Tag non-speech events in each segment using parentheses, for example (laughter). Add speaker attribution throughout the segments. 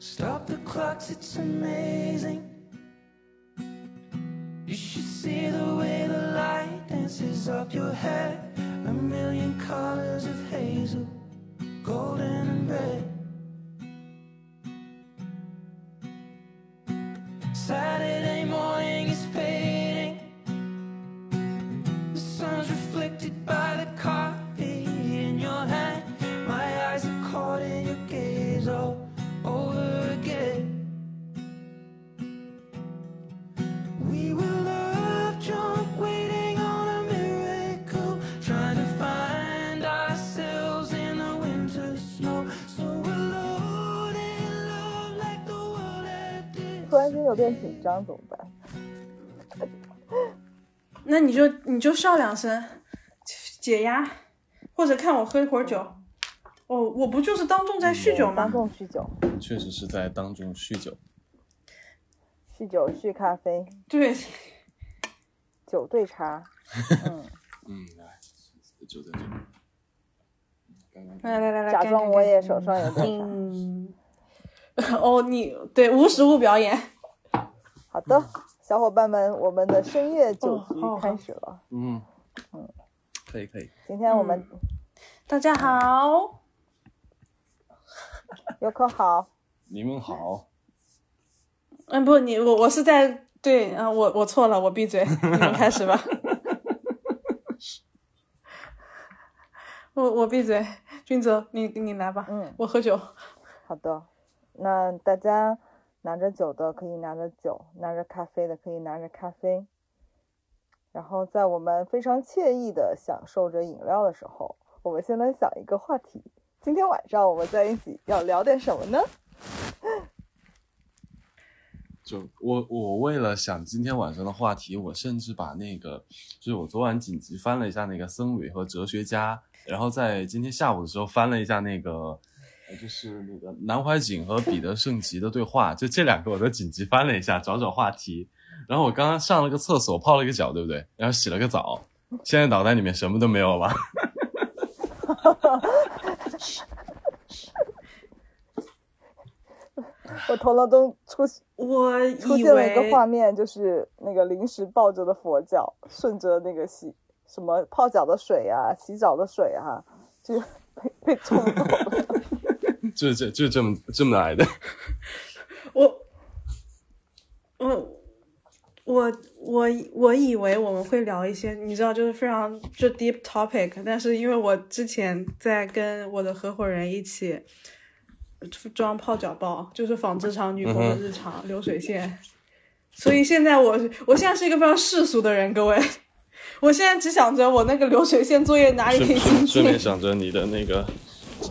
Speaker 1: Stop the clocks, it's amazing. You should see the way the light dances up your hair. A million colors of hazel, golden and red.
Speaker 2: 有点紧张，怎么办？(laughs)
Speaker 3: 那你就你就笑两声，解压，或者看我喝一会儿酒。哦，我不就是当众在酗酒吗
Speaker 2: 当？众酗酒，
Speaker 4: 确实是在当众酗酒。
Speaker 2: 酗酒酗咖啡，
Speaker 3: 对，(laughs)
Speaker 2: 酒对茶。(laughs) 嗯，
Speaker 4: 嗯，来，酒在这里。刚刚
Speaker 3: 来来来来，
Speaker 2: 假装我也手上有点茶。
Speaker 3: 嗯，哦，你对无实物表演。
Speaker 2: 好的，小伙伴们，我们的深夜酒局开始了。
Speaker 4: 嗯。嗯，可以可以。
Speaker 2: 今天我们
Speaker 3: 大家好，(laughs)
Speaker 2: 游客好，
Speaker 4: 你们好，
Speaker 3: 嗯，不，你我我是在对，嗯、我我错了，我闭嘴，你们开始吧。(laughs) 我我闭嘴，君泽，你你来吧，
Speaker 2: 嗯，
Speaker 3: 我喝酒。
Speaker 2: 好的。那大家拿着酒的可以拿着酒，拿着咖啡的可以拿着咖啡。然后在我们非常惬意的享受着饮料的时候，我们先来想一个话题。今天晚上我们在一起要聊点什么呢？(laughs)
Speaker 4: 就我我为了想今天晚上的话题，我甚至把那个就是我昨晚紧急翻了一下那个僧侣和哲学家，然后在今天下午的时候翻了一下那个，就是那个南怀瑾和彼得圣吉的对话，就这两个我都紧急翻了一下，找找话题。然后我刚刚上了个厕所，泡了个脚，对不对？然后洗了个澡，现在脑袋里面什么都没有了。(laughs)
Speaker 2: 我头脑中出
Speaker 3: 我
Speaker 2: 出现了一个画面，就是那个临时抱着的佛脚，顺着那个洗什么泡脚的水啊、洗澡的水啊，就被被冲走了。
Speaker 4: 就是这就是这么这么来的。(laughs)
Speaker 3: 我我我我我以为我们会聊一些，你知道，就是非常就 deep topic，但是因为我之前在跟我的合伙人一起装泡脚包，就是纺织厂女工的日常、流水线，所以现在我我现在是一个非常世俗的人，各位。我现在只想着我那个流水线作业哪里可以精
Speaker 4: 顺顺便。想着你的那个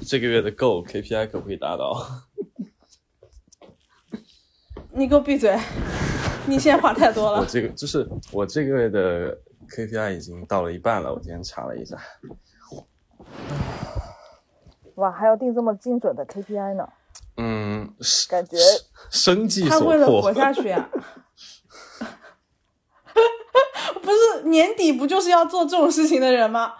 Speaker 4: 这个月的 goal KPI 可不可以达到？
Speaker 3: 你给我闭嘴！你现在话太多了我。
Speaker 4: 这个就是我这个月的 KPI 已经到了一半了，我今天查了一下。
Speaker 2: 哇，还要定这么精准的 KPI 呢？
Speaker 4: 嗯，是
Speaker 2: 感觉
Speaker 4: 生计
Speaker 3: 他
Speaker 4: 所
Speaker 3: 为了活。下去啊！(laughs) 不是年底不就是要做这种事情的人吗？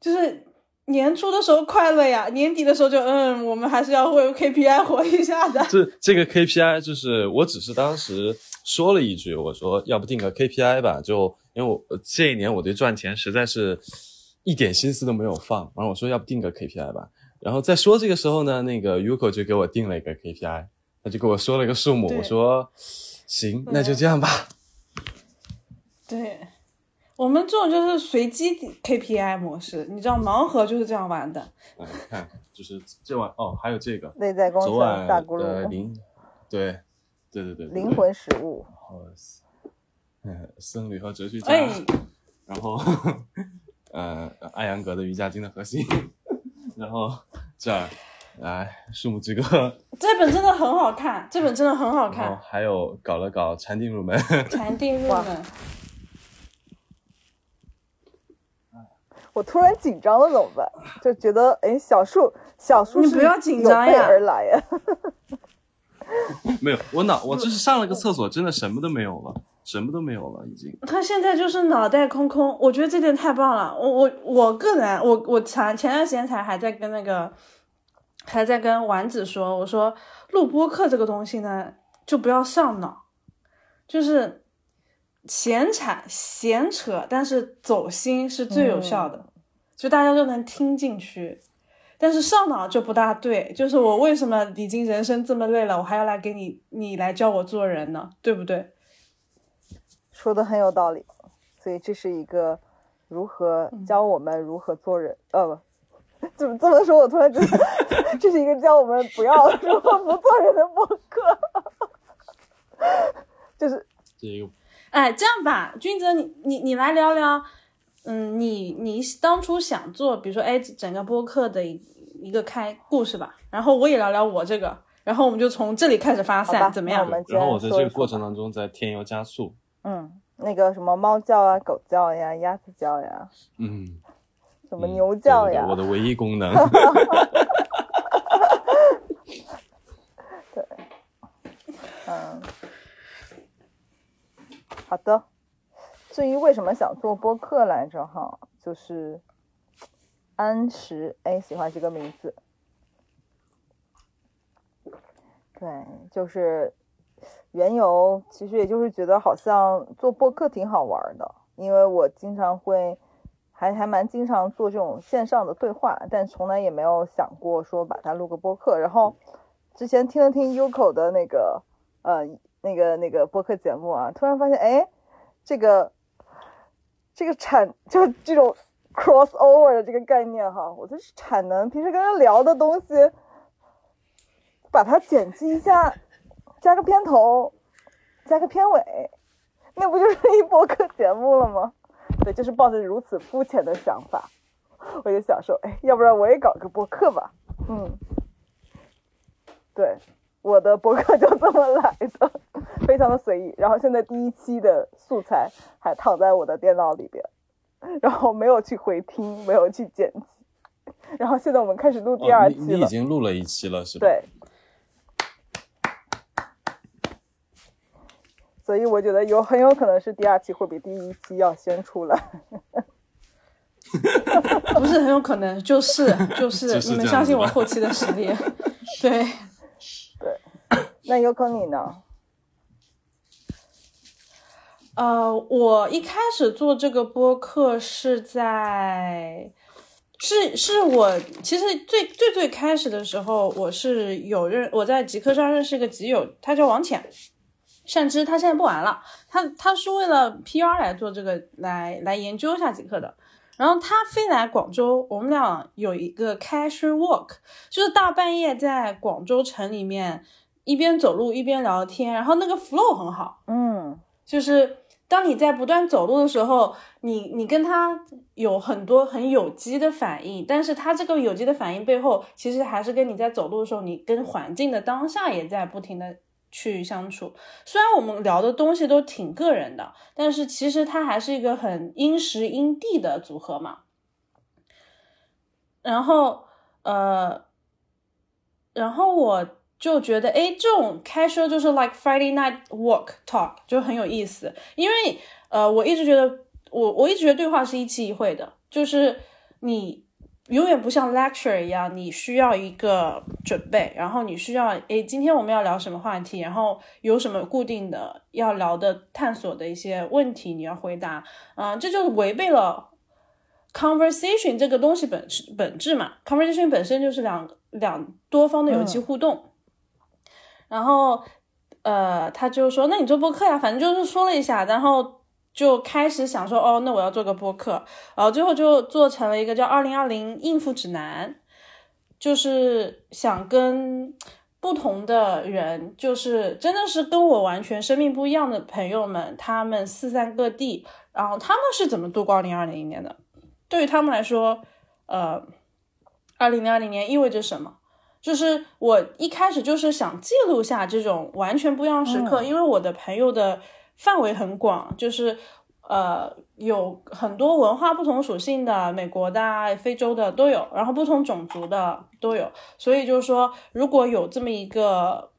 Speaker 3: 就是年初的时候快乐呀，年底的时候就嗯，我们还是要为 KPI 活一下的。
Speaker 4: 这这个 KPI 就是我只是当时说了一句，我说要不定个 KPI 吧，就因为我这一年我对赚钱实在是一点心思都没有放，然后我说要不定个 KPI 吧，然后在说这个时候呢，那个 Yuko 就给我定了一个 KPI，他就给我说了一个数目，我说行，那就这样吧。
Speaker 3: 对，我们这种就是随机 KPI 模式，你知道盲盒就是这样玩的。
Speaker 4: 嗯，看就是这晚哦，还有这个
Speaker 2: 内在工程
Speaker 4: 昨晚
Speaker 2: 大咕噜，
Speaker 4: 的灵，对对对对，
Speaker 2: 灵魂食物。
Speaker 4: 然后，嗯，僧侣和哲学家，
Speaker 3: 哎，
Speaker 4: 然后，呃，艾扬格的瑜伽经的核心，(laughs) 然后这儿来树木之歌，(laughs)
Speaker 3: 这本真的很好看，这本真的很好
Speaker 4: 然后
Speaker 3: 看，
Speaker 4: 还有搞了搞禅定入门，
Speaker 3: 禅定入门。
Speaker 2: 我突然紧张了怎么办？就觉得哎，小树小树
Speaker 3: 你不要紧张呀
Speaker 2: 而来呀。
Speaker 4: 没有，我脑我就是上了个厕所，真的什么都没有了，什么都没有了，已经。
Speaker 3: 他现在就是脑袋空空，我觉得这点太棒了。我我我个人，我我前前段时间才还在跟那个还在跟丸子说，我说录播课这个东西呢，就不要上脑，就是闲扯闲扯，但是走心是最有效的，就大家都能听进去。但是上脑就不大对，就是我为什么已经人生这么累了，我还要来给你你来教我做人呢？对不对？
Speaker 2: 说的很有道理，所以这是一个如何教我们如何做人，呃不，怎么这么说？我突然觉得 (laughs) 这是一个教我们不要如何不做人的博客，(laughs) 就是
Speaker 4: 这个
Speaker 3: 哎，这样吧，君泽，你你你来聊聊，嗯，你你当初想做，比如说哎，整个播客的一一个开故事吧，然后我也聊聊我这个，然后我们就从这里开始发散，怎么样
Speaker 4: 然后我在这个过
Speaker 2: 程，
Speaker 4: 当中再添油加醋。
Speaker 2: 嗯，那个什么猫叫啊、狗叫呀、鸭子叫呀、
Speaker 4: 嗯，
Speaker 2: 什么
Speaker 4: 嗯
Speaker 2: 牛叫呀，
Speaker 4: 我的唯一功能。(laughs) (laughs)
Speaker 2: 对嗯，好的。至于为什么想做播客来着哈，就是安石哎喜欢这个名字，对，就是缘由，其实也就是觉得好像做播客挺好玩的，因为我经常会还还蛮经常做这种线上的对话，但从来也没有想过说把它录个播客。然后之前听了听 Uko 的那个呃那个那个播客节目啊，突然发现哎，这个这个产就这种 crossover 的这个概念哈，我就是产能，平时跟人聊的东西，把它剪辑一下，加个片头，加个片尾，那不就是一播客节目了吗？对，就是抱着如此肤浅的想法，我就想说，哎，要不然我也搞个播客吧。嗯，对，我的博客就这么来的，非常的随意。然后现在第一期的素材还躺在我的电脑里边，然后没有去回听，没有去剪辑。然后现在我们开始录第
Speaker 4: 哦，
Speaker 2: 二期了，
Speaker 4: 你你已经录了一期了是吧？。
Speaker 2: 对。所以我觉得有很有可能是第二期会比第一期要先出来。(laughs)
Speaker 3: 不是很有可能，就是就是，
Speaker 4: 就是
Speaker 3: 你们相信我后期的实力。(laughs) 对，
Speaker 2: 那有可你呢？
Speaker 3: 呃，我一开始做这个播客是在，是是我其实最最最开始的时候，我是有认我在极客上认识一个极友，他叫王浅，善之，他现在不玩了，他他是为了 PR 来做这个来来研究一下极客的。然后他飞来广州，我们俩有一个 casual walk，就是大半夜在广州城里面一边走路一边聊天，然后那个 flow 很好，
Speaker 2: 嗯
Speaker 3: 就是当你在不断走路的时候，你你跟他有很多很有机的反应，但是他这个有机的反应背后，其实还是跟你在走路的时候，你跟环境的当下也在不停的去相处。虽然我们聊的东西都挺个人的，但是其实它还是一个很因时因地的组合嘛。然后呃，然后我就觉得，哎，这种开车就是 like Friday night walk talk 就很有意思，因为呃，我一直觉得我我一直觉得对话是一期一会的，就是你永远不像 lecture 一样，你需要一个准备，然后你需要，哎，今天我们要聊什么话题，然后有什么固定的要聊的探索的一些问题你要回答，嗯、这就是违背了 conversation 这个东西本质本质嘛，conversation 本身就是两两多方的有机互动，然后呃，他就说，那你做播客呀，反正就是说了一下，然后就开始想说，哦，那我要做个播客，然后最后就做成了一个叫《二零二零应付指南》，就是想跟不同的人，就是真的是跟我完全生命不一样的朋友们，他们四散各地，然后他们是怎么度过二零二零年的？对于他们来说，呃，二零二零年意味着什么？就是我一开始就是想记录下这种完全不一样的时刻，
Speaker 2: 嗯
Speaker 3: 因为我的朋友的范围很广，就是呃有很多文化不同属性的，美国的啊、非洲的都有，然后不同种族的都有，所以就是说，如果有这么一个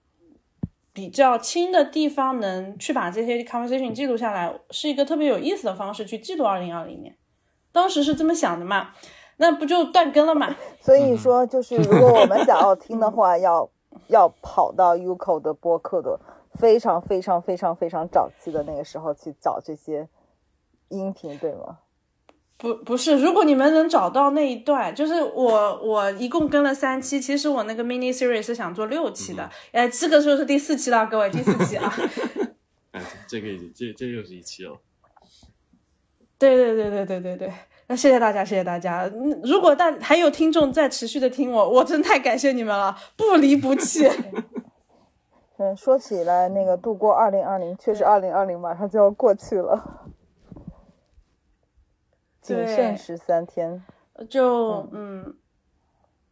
Speaker 3: 比较轻的地方，能去把这些 conversation 记录下来，是一个特别有意思的方式去记录二零二零年。当时是这么想的嘛。那不就断更了嘛？(laughs)
Speaker 2: 所以说，就是如果我们想要听的话，(laughs) 要要跑到 Uco 的播客的非常非常非常非常早期的那个时候去找这些音频，对吗？
Speaker 3: 不不是，如果你们能找到那一段，就是我我一共跟了三期，其实我那个 mini series 是想做六期的，哎，这个就是第四期了，各位第四期啊。(laughs)
Speaker 4: 哎，这个已经这这又是一期哦。
Speaker 3: 对对对对对对对，那谢谢大家，谢谢大家。嗯如果大还有听众在持续的听我，我真太感谢你们了，不离不弃。(laughs)
Speaker 2: 嗯，说起来，那个度过二零二零，确实二零二零马上就要过去了，仅
Speaker 3: 对
Speaker 2: 剩十三天。
Speaker 3: 就嗯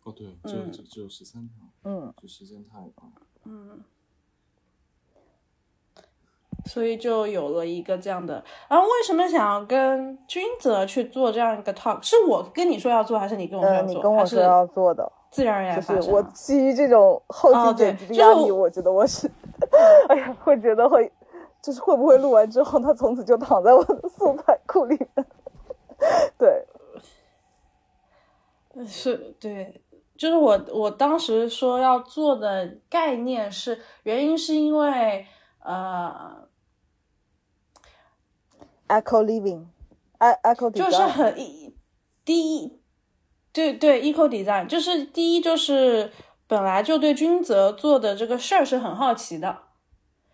Speaker 4: 哦，对，只有
Speaker 3: 嗯
Speaker 4: 只只有十三条，
Speaker 2: 嗯，
Speaker 4: 就时间太短。
Speaker 3: 嗯，所以就有了一个这样的。然后为什么想要跟君泽去做这样一个 talk？是我跟你说要做，还是你跟我说要
Speaker 2: 嗯，
Speaker 3: 做？
Speaker 2: 你跟我说要做的，
Speaker 3: 自然而然
Speaker 2: 就是我基于这种后期剪辑的压力，
Speaker 3: 就是
Speaker 2: 我觉得我是，(laughs) 哎呀，会觉得会，就是会不会录完之后，他从此就躺在我的素 (laughs) 材库里面？(laughs) 对，
Speaker 3: 是对，就是我我当时说要做的概念是原因是因为呃，
Speaker 2: Echo living，Echo，
Speaker 3: 就是很第一，对对，eco design 就是第一就是本来就对君泽做的这个事儿是很好奇的，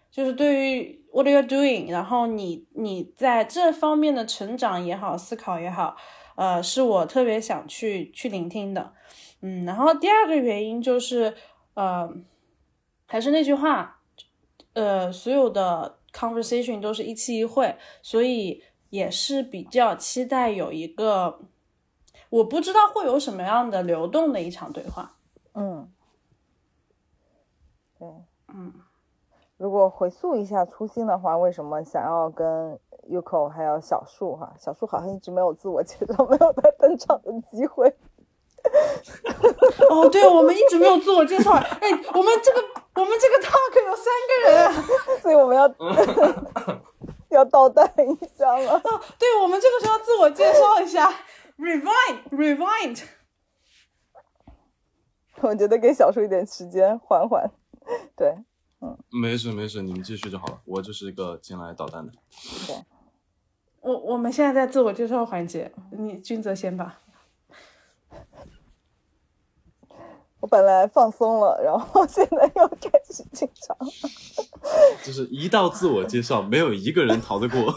Speaker 3: 就是对于 what you're doing，然后你你在这方面的成长也好，思考也好，呃，是我特别想去去聆听的，嗯，然后第二个原因就是呃，还是那句话，呃，所有的 conversation 都是一期一会，所以也是比较期待有一个，我不知道会有什么样的流动的一场对话。
Speaker 2: 嗯，对，
Speaker 3: 嗯，
Speaker 2: 如果回溯一下初心的话，为什么想要跟 Uko 还有小树哈？小树好像一直没有自我介绍，没有他登场的机会。(laughs)
Speaker 3: 哦，对，我们一直没有自我介绍。哎，我们这个我们这个 talk 有三个人啊。(laughs)
Speaker 2: 所以我们要 (laughs) 要倒带一下了。
Speaker 3: 哦，对，我们这个时候要自我介绍一下 rewind。
Speaker 2: 我觉得给小树一点时间缓缓。对，嗯
Speaker 4: 没事没事，你们继续就好了。我就是一个进来捣蛋的。
Speaker 3: 对我我们现在在自我介绍环节，你君泽先吧。
Speaker 2: 我本来放松了，(laughs) 然后现在又开始紧张。(laughs)
Speaker 4: 就是一到自我介绍，没有一个人逃得过，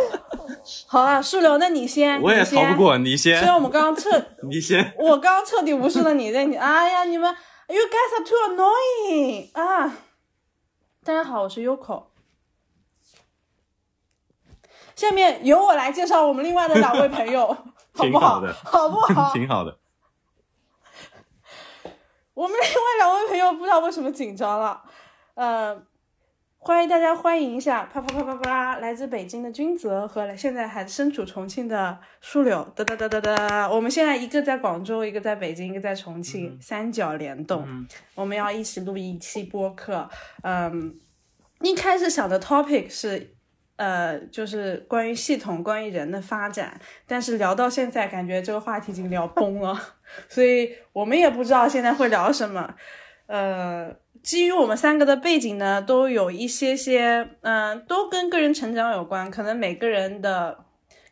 Speaker 4: (laughs)
Speaker 3: 好啊，树柳，那你先，
Speaker 4: 我也逃不。过。你先
Speaker 3: 虽，然我们刚刚彻，
Speaker 4: 你先。
Speaker 3: 我刚刚彻底无视了你，那你，哎呀，你们，you guys are too annoying 啊！大家好，我是 Yoko。下面由我来介绍我们另外的两位朋友，好不好？
Speaker 4: 挺好的
Speaker 3: 好不好？
Speaker 4: 挺好的。
Speaker 3: 我们另外两位朋友不知道为什么紧张了，呃，欢迎大家欢迎一下，啪啪啪啪啪，来自北京的君泽和现在还身处重庆的树柳，哒哒哒哒哒，我们现在一个在广州，一个在北京，一个在重庆，三角联动，我们要一起录一期播客，嗯，一开始想的 topic 是。呃，就是关于系统、关于人的发展，但是聊到现在，感觉这个话题已经聊崩了，所以我们也不知道现在会聊什么。呃，基于我们三个的背景呢，都有一些些，嗯、都跟个人成长有关。可能每个人的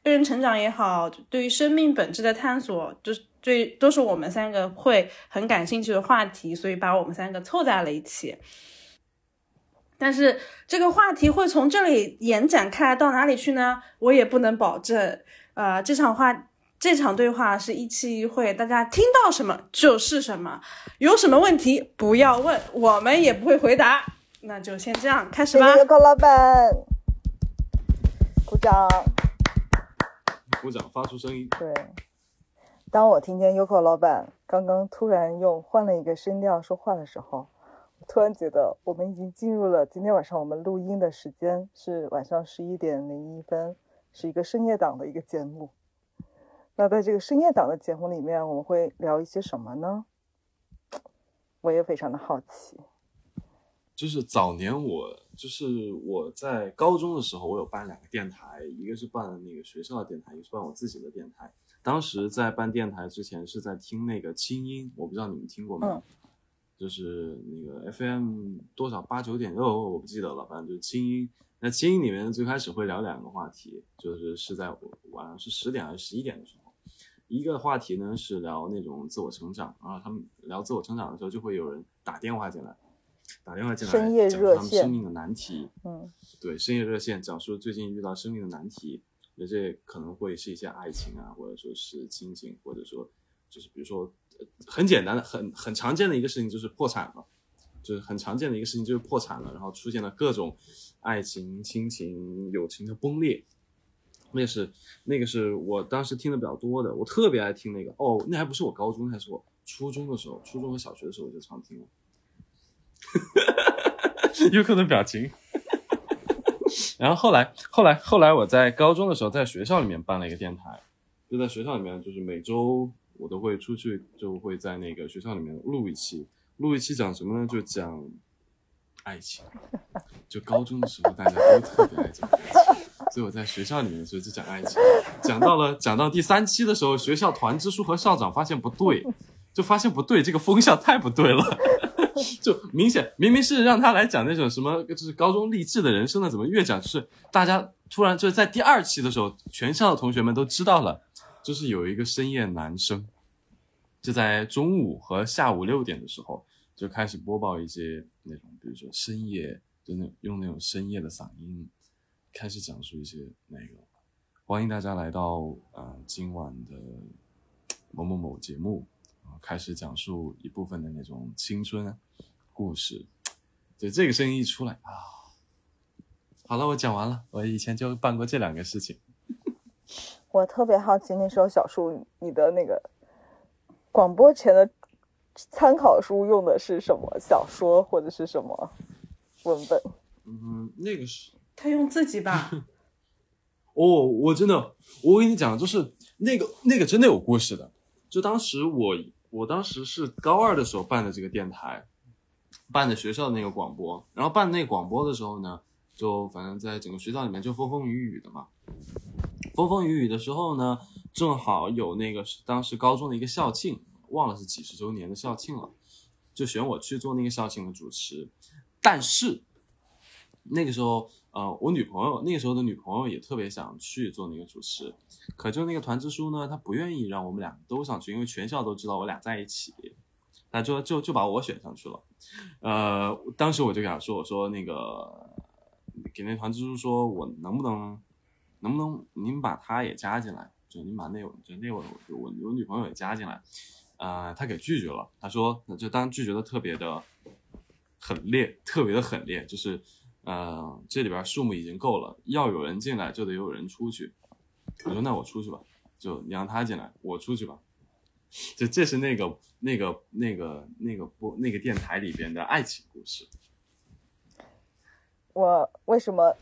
Speaker 3: 个人成长也好，对于生命本质的探索，就是对，都是我们三个会很感兴趣的话题，所以把我们三个凑在了一起。但是这个话题会从这里延展开来到哪里去呢？我也不能保证。呃，这场话这场对话是一期一会，大家听到什么就是什么，有什么问题不要问，我们也不会回答。那就先这样开始吧
Speaker 2: 谢谢。Uko 老板，鼓掌。
Speaker 4: 鼓掌，发出声音。
Speaker 2: 对，当我听见 Uko 老板刚刚突然用换了一个声调说话的时候，我突然觉得我们已经进入了今天晚上我们录音的时间是晚上十一点零一分，是一个深夜档的一个节目。那在这个深夜档的节目里面，我们会聊一些什么呢？我也非常的好奇。
Speaker 4: 就是早年我就是我在高中的时候，我有办两个电台，一个是办那个学校的电台，一个是办我自己的电台。当时在办电台之前是在听那个清音，我不知道你们听过没有？
Speaker 2: 嗯
Speaker 4: 就是那个 FM 多少八九点六，我不记得了，反正就是清音。那清音里面最开始会聊两个话题，就是是在晚上是十点还是十一点的时候，一个话题呢是聊那种自我成长，然后他们聊自我成长的时候，就会有人打电话进来，打电话进来
Speaker 2: 深夜
Speaker 4: 讲
Speaker 2: 热线
Speaker 4: 他们生命的难题，
Speaker 2: 嗯
Speaker 4: 对，深夜热线讲述最近遇到生命的难题，那这可能会是一些爱情啊，或者说是亲情，或者说就是比如说呃很简单的、很很常见的一个事情就是破产了，就是很常见的一个事情就是破产了，然后出现了各种爱情、亲情、友情的崩裂。那是那个是我当时听的比较多的，我特别爱听那个哦，那还不是我高中，那是我初中的时候，初中和小学的时候我就常听了。有可能表情。(laughs) 然后后来，后来，后来，我在高中的时候，在学校里面办了一个电台，就在学校里面，就是每周我都会出去，就会在那个学校里面录一期，录一期讲什么呢？就讲爱情。就高中的时候，大家都特别爱讲爱情，所以我在学校里面的时候就讲爱情。讲到了讲到第三期的时候，学校团支书和校长发现不对，就发现不对，这个风向太不对了。(laughs) 就明显明明是让他来讲那种什么，就是高中励志的人生的，怎么越讲就是大家突然就是在第二期的时候，全校的同学们都知道了，就是有一个深夜男生，就在中午和下午六点的时候就开始播报一些那种，比如说深夜，就那用那种深夜的嗓音开始讲述一些内容，欢迎大家来到呃今晚的某某某节目。开始讲述一部分的那种青春故事，就这个声音一出来啊，好了，我讲完了。我以前就办过这两个事情。(laughs)
Speaker 2: 我特别好奇，那时候小树你的那个广播前的参考书用的是什么小说或者是什么文本？
Speaker 4: 嗯，那个是
Speaker 3: 他用自己吧，(laughs)
Speaker 4: 哦，我真的，我跟你讲，就是那个那个真的有故事的。就当时我我当时是高二的时候办的这个电台，办的学校的那个广播，然后办那广播的时候呢，就反正在整个学校里面就风风雨雨的嘛。风风雨雨的时候呢，正好有那个当时高中的一个校庆，忘了是几十周年的校庆了，就选我去做那个校庆的主持。但是那个时候，呃，我女朋友那个时候的女朋友也特别想去做那个主持，可就那个团支书呢，他不愿意让我们俩都上去，因为全校都知道我俩在一起，那就就就把我选上去了。呃，当时我就给他说，我说那个给那团支书说，我能不能能不能您把他也加进来，就您把那我就那我我我女朋友也加进来，呃，他给拒绝了，他说就当拒绝的特别的很烈，特别的狠烈，就是。呃，这里边数目已经够了，要有人进来就得有人出去。我说那我出去吧，就你让他进来，我出去吧。这这是那个那个那个那个播那个电台里边的爱情故事。
Speaker 2: 我为什么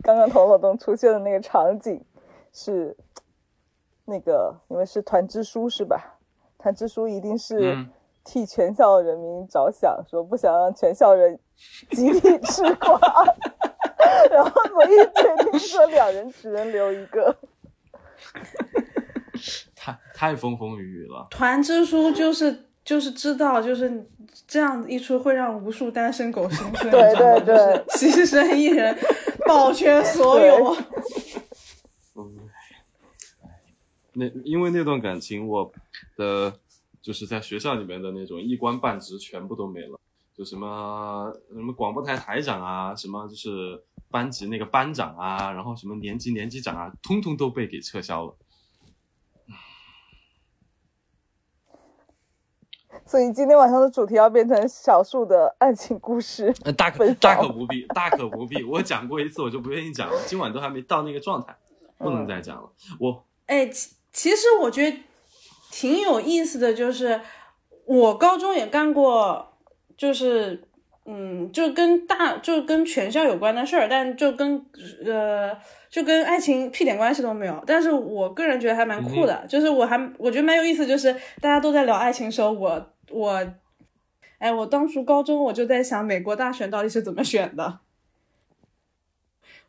Speaker 2: 刚刚头脑中出现的那个场景是那个？因为是团支书是吧？团支书一定是
Speaker 4: 嗯
Speaker 2: 替全校人民着想，说不想让全校人集体吃瓜，(laughs) 然后所以决定说两人只能留一个。(laughs)
Speaker 4: 太太风风雨雨了。
Speaker 3: 团支书就是就是知道就是这样一出会让无数单身狗心碎，
Speaker 2: 对对对
Speaker 3: 牺牲一人保全所有。(laughs)
Speaker 4: 嗯，那因为那段感情，我的就是在学校里面的那种一官半职全部都没了，就什么什么广播台台长啊，什么就是班级那个班长啊，然后什么年级年级长啊，通通都被给撤销了。
Speaker 2: 所以今天晚上的主题要变成小树的爱情故事。
Speaker 4: 呃，大可大可不必，大可不必。我讲过一次，我就不愿意讲了。今晚都还没到那个状态，不能再讲了。我
Speaker 3: 哎，其其实我觉得挺有意思的，就是我高中也干过，就是嗯，就跟大就跟全校有关的事儿，但就跟呃就跟爱情屁点关系都没有。但是我个人觉得还蛮酷的，就是我还我觉得蛮有意思，就是大家都在聊爱情的时候，我我哎，我当初高中我就在想美国大选到底是怎么选的。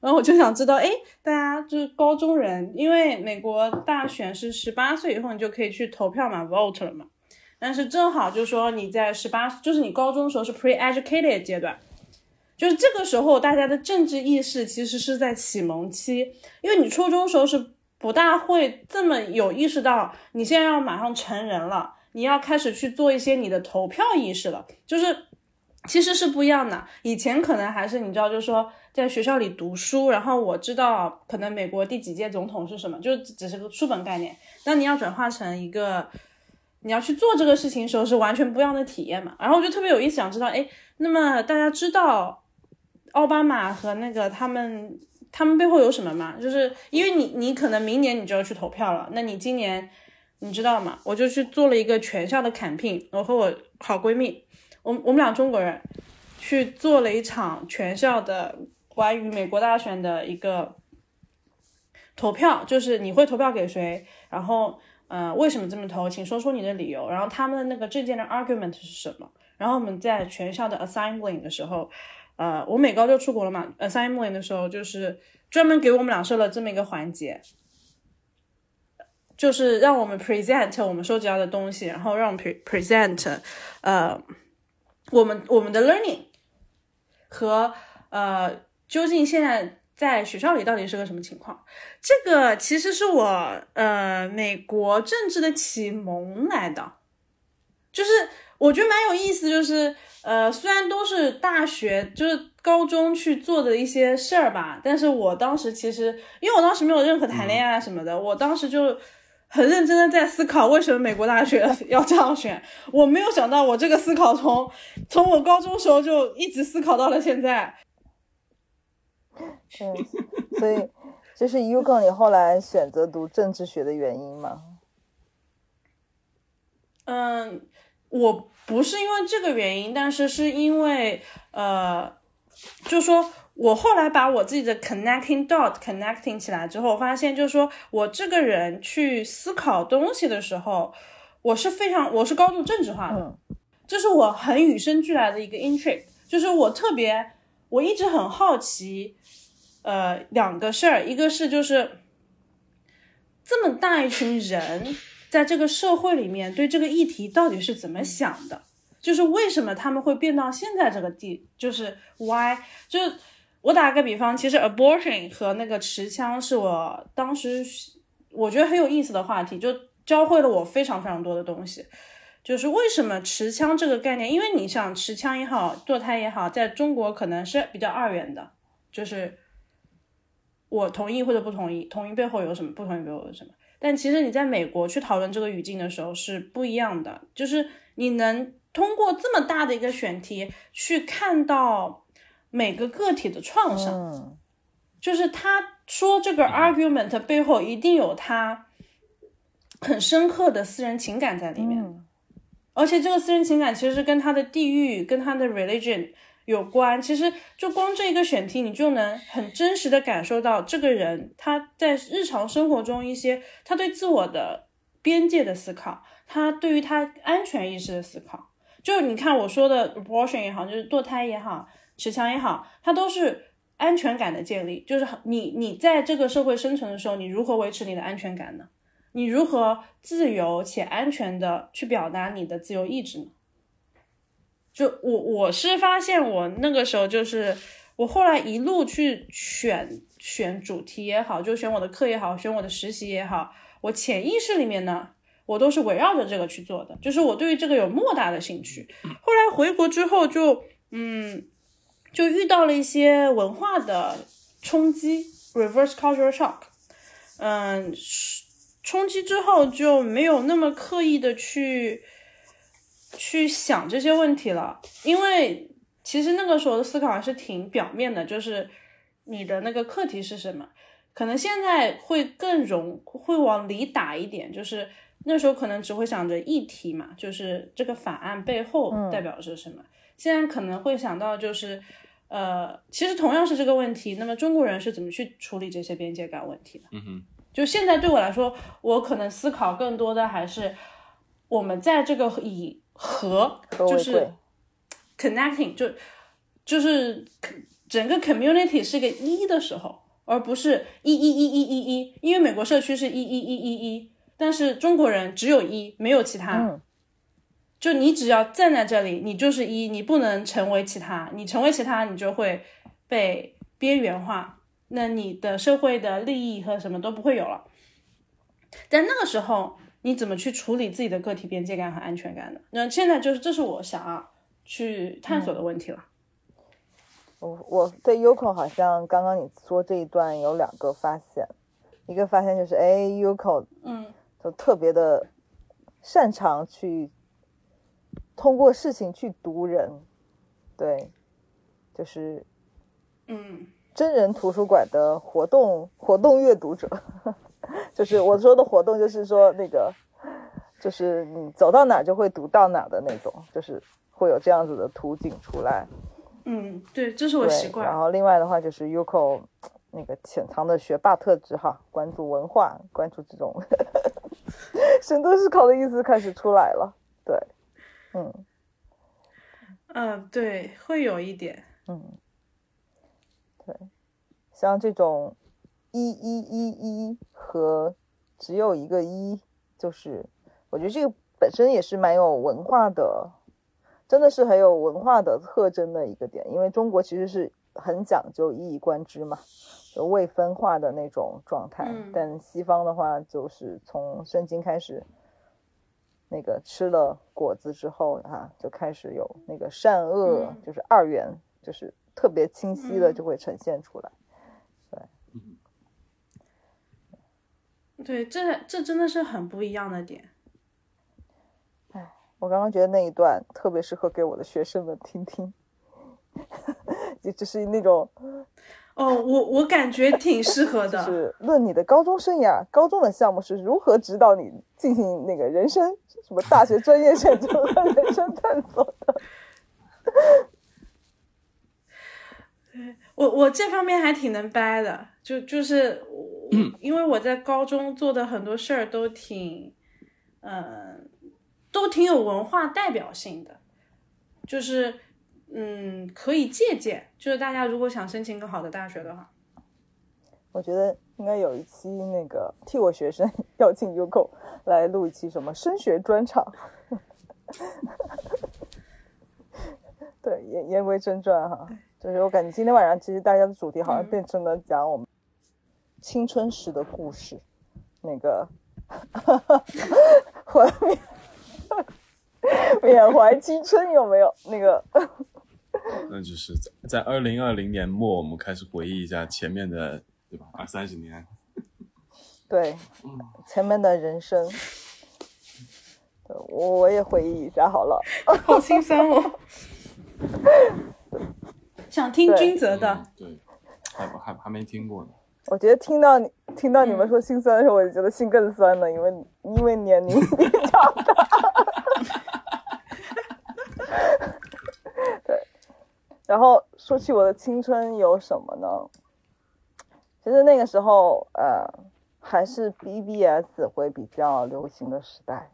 Speaker 3: 然后我就想知道，哎，大家就是高中人，因为美国大选是十八岁以后你就可以去投票嘛，vote 了嘛。但是正好就是说你在十八，就是你高中的时候是 pre-educated 阶段，就是这个时候大家的政治意识其实是在启蒙期，因为你初中时候是不大会这么有意识到，你现在要马上成人了，你要开始去做一些你的投票意识了，就是其实是不一样的。以前可能还是你知道，就是说在学校里读书，然后我知道可能美国第几届总统是什么，就只是个书本概念。那你要转化成一个。你要去做这个事情的时候是完全不一样的体验嘛？然后我就特别有意思，想知道，哎，那么大家知道奥巴马和那个他们他们背后有什么吗？就是因为你你可能明年你就要去投票了，那你今年你知道吗？我就去做了一个全校的 campaign，我和我好闺蜜，我我们俩中国人去做了一场全校的关于美国大选的一个投票，就是你会投票给谁，然后。呃，为什么这么投？请说出你的理由。然后他们的那个证件的 argument 是什么？然后我们在全校的 assembly 的时候，呃，我美高就出国了嘛，assembly 的时候就是专门给我们俩设了这么一个环节，就是让我们 present 我们收集到的东西，然后让我们 pre present 呃我们我们的 learning 和呃究竟现在。在学校里到底是个什么情况？这个其实是我呃美国政治的启蒙来的，就是我觉得蛮有意思，就是呃虽然都是大学就是高中去做的一些事儿吧，但是我当时其实因为我当时没有任何谈恋爱什么的，我当时就很认真的在思考为什么美国大学 (laughs) 要这样选，我没有想到我这个思考从从我高中时候就一直思考到了现在。
Speaker 2: 嗯，所以这是 U 更你后来选择读政治学的原因吗？
Speaker 3: 嗯，我不是因为这个原因，但是是因为呃，就说我后来把我自己的 connecting dot connecting 起来之后，发现就是说我这个人去思考东西的时候，我是非常我是高度政治化的，这是我很与生俱来的一个 intrigue，就是我特别我一直很好奇。呃，两个事儿，一个是就是这么大一群人在这个社会里面对这个议题到底是怎么想的，就是为什么他们会变到现在这个地，就是 why，就是我打个比方，其实 abortion 和那个持枪是我当时我觉得很有意思的话题，就教会了我非常非常多的东西，就是为什么持枪这个概念，因为你想持枪也好，堕胎也好，在中国可能是比较二元的，就是。我同意或者不同意，同意背后有什么？不同意背后有什么？但其实你在美国去讨论这个语境的时候是不一样的，就是你能通过这么大的一个选题去看到每个个体的创伤，就是他说这个 argument 背后一定有他很深刻的私人情感在里面，而且这个私人情感其实跟他的地域、跟他的 religion。有关，其实就光这一个选题，你就能很真实的感受到这个人他在日常生活中一些他对自我的边界的思考，他对于他安全意识的思考。就你看我说的 abortion 也好，就是堕胎也好，持枪也好，它都是安全感的建立。就是你你在这个社会生存的时候，你如何维持你的安全感呢？你如何自由且安全的去表达你的自由意志呢？就我我是发现我那个时候就是我后来一路去选选主题也好，就选我的课也好，选我的实习也好，我潜意识里面呢，我都是围绕着这个去做的，就是我对于这个有莫大的兴趣。后来回国之后就嗯，就遇到了一些文化的冲击，reverse cultural shock，嗯，冲击之后就没有那么刻意的去。去想这些问题了，因为其实那个时候的思考还是挺表面的，就是你的那个课题是什么？可能现在会更容会往里打一点，就是那时候可能只会想着议题嘛，就是这个法案背后代表是什么。现在可能会想到就是，呃，其实同样是这个问题，那么中国人是怎么去处理这些边界感问题的？
Speaker 4: 嗯哼，
Speaker 3: 就现在对我来说，我可能思考更多的还是我们在这个以。和就是 connecting 就就是整个 community 是个一的时候，而不是一一一一一一，因为美国社区是一一一一一，但是中国人只有一，没有其他。
Speaker 2: 嗯
Speaker 3: 就你只要站在这里，你就是一，你不能成为其他，你成为其他，你就会被边缘化，那你的社会的利益和什么都不会有了。但那个时候，你怎么去处理自己的个体边界感和安全感呢？那现在就是，这是我想要去探索的问题了。
Speaker 2: 我我对 Yuko 好像刚刚你说这一段有两个发现，一个发现就是哎，Yuko
Speaker 3: 嗯
Speaker 2: 就特别的擅长去通过事情去读人，对，就是
Speaker 3: 嗯
Speaker 2: 真人图书馆的活动活动阅读者，(laughs) 就是我说的活动，就是说那个，就是你走到哪就会读到哪的那种，就是会有这样子的图景出来。
Speaker 3: 嗯，对，这是我习
Speaker 2: 惯，然。后另外的话就是 Yuko 那个潜藏的学霸特质哈，关注文化，关注这种 (laughs) 深度思考的意思开始出来了。对，嗯
Speaker 3: 嗯，对，会有一点。
Speaker 2: 嗯，对，像这种一一一一和只有一个一，就是我觉得这个本身也是蛮有文化的，真的是很有文化的特征的一个点，因为中国其实是很讲究一以贯之嘛，就未分化的那种状态，
Speaker 3: 嗯
Speaker 2: 但西方的话就是从圣经开始。那个吃了果子之后啊，就开始有那个善恶，
Speaker 3: 嗯
Speaker 2: 就是二元，就是特别清晰的
Speaker 3: 嗯
Speaker 2: 就会呈现出来。
Speaker 3: 对，这这真的是很不一样的点。
Speaker 2: 哎我刚刚觉得那一段特别适合给我的学生们听听，(laughs) 也就是那种
Speaker 3: 哦，我我感觉挺适合
Speaker 2: 就
Speaker 3: 的。
Speaker 2: 是论你的高中生涯，高中的项目是如何指导你进行那个人生什么大学专业选择和人生探索的。(laughs)
Speaker 3: 我我这方面还挺能掰的，就就是因为我在高中做的很多事儿都挺，嗯、都挺有文化代表性的，就是嗯可以借鉴，就是大家如果想申请个好的大学的话，
Speaker 2: 我觉得应该有一期那个替我学生 (laughs) 邀请 Uko 来录一期什么升学专场。(laughs) 对，言言归正传哈，就是我感觉今天晚上其实大家的主题好像
Speaker 3: 嗯
Speaker 2: 变成了讲我们青春时的故事，那个 (laughs) 怀缅缅怀青春有没有？那个
Speaker 4: 那就是在在二零二零年末，我们开始回忆一下前面的，对吧？二三十年，
Speaker 2: 对前面的人生，我我也回忆一下好了。
Speaker 3: 好心酸哦。(laughs) 想听君泽的
Speaker 4: 嗯，对，还还还没听过呢。
Speaker 2: 我觉得听到你听到你们
Speaker 3: 嗯
Speaker 2: 说心酸的时候，我就觉得心更酸了，因为因为年龄比较大。然后说起我的青春有什么呢？其实那个时候，呃，还是 BBS 会比较流行的时代。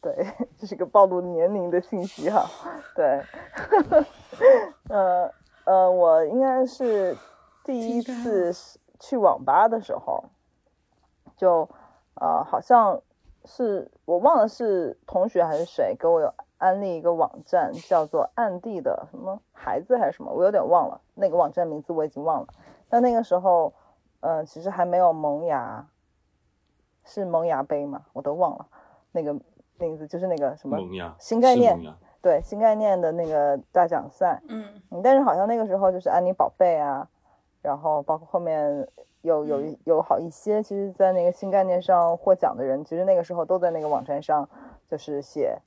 Speaker 2: 对，(laughs) 这是个暴露年龄的信息哈。对，(laughs) 呃呃，我应该是第一次去网吧的时候，就呃，好像是我忘了是同学还是谁给我有安利一个网站，叫做暗地的什么孩子还是什么，我有点忘了那个网站名字我已经忘了。但那个时候，呃，其实还没有萌芽，是萌芽杯嘛？我都忘了那个名字，就是那个什么
Speaker 4: 萌芽，
Speaker 2: 新概念对新概念的那个大奖赛。
Speaker 3: 嗯
Speaker 2: 嗯，但是好像那个时候就是安妮宝贝啊，然后包括后面有有有好一些，其实，在那个新概念上获奖的人，其实那个时候都在那个网站上，就是写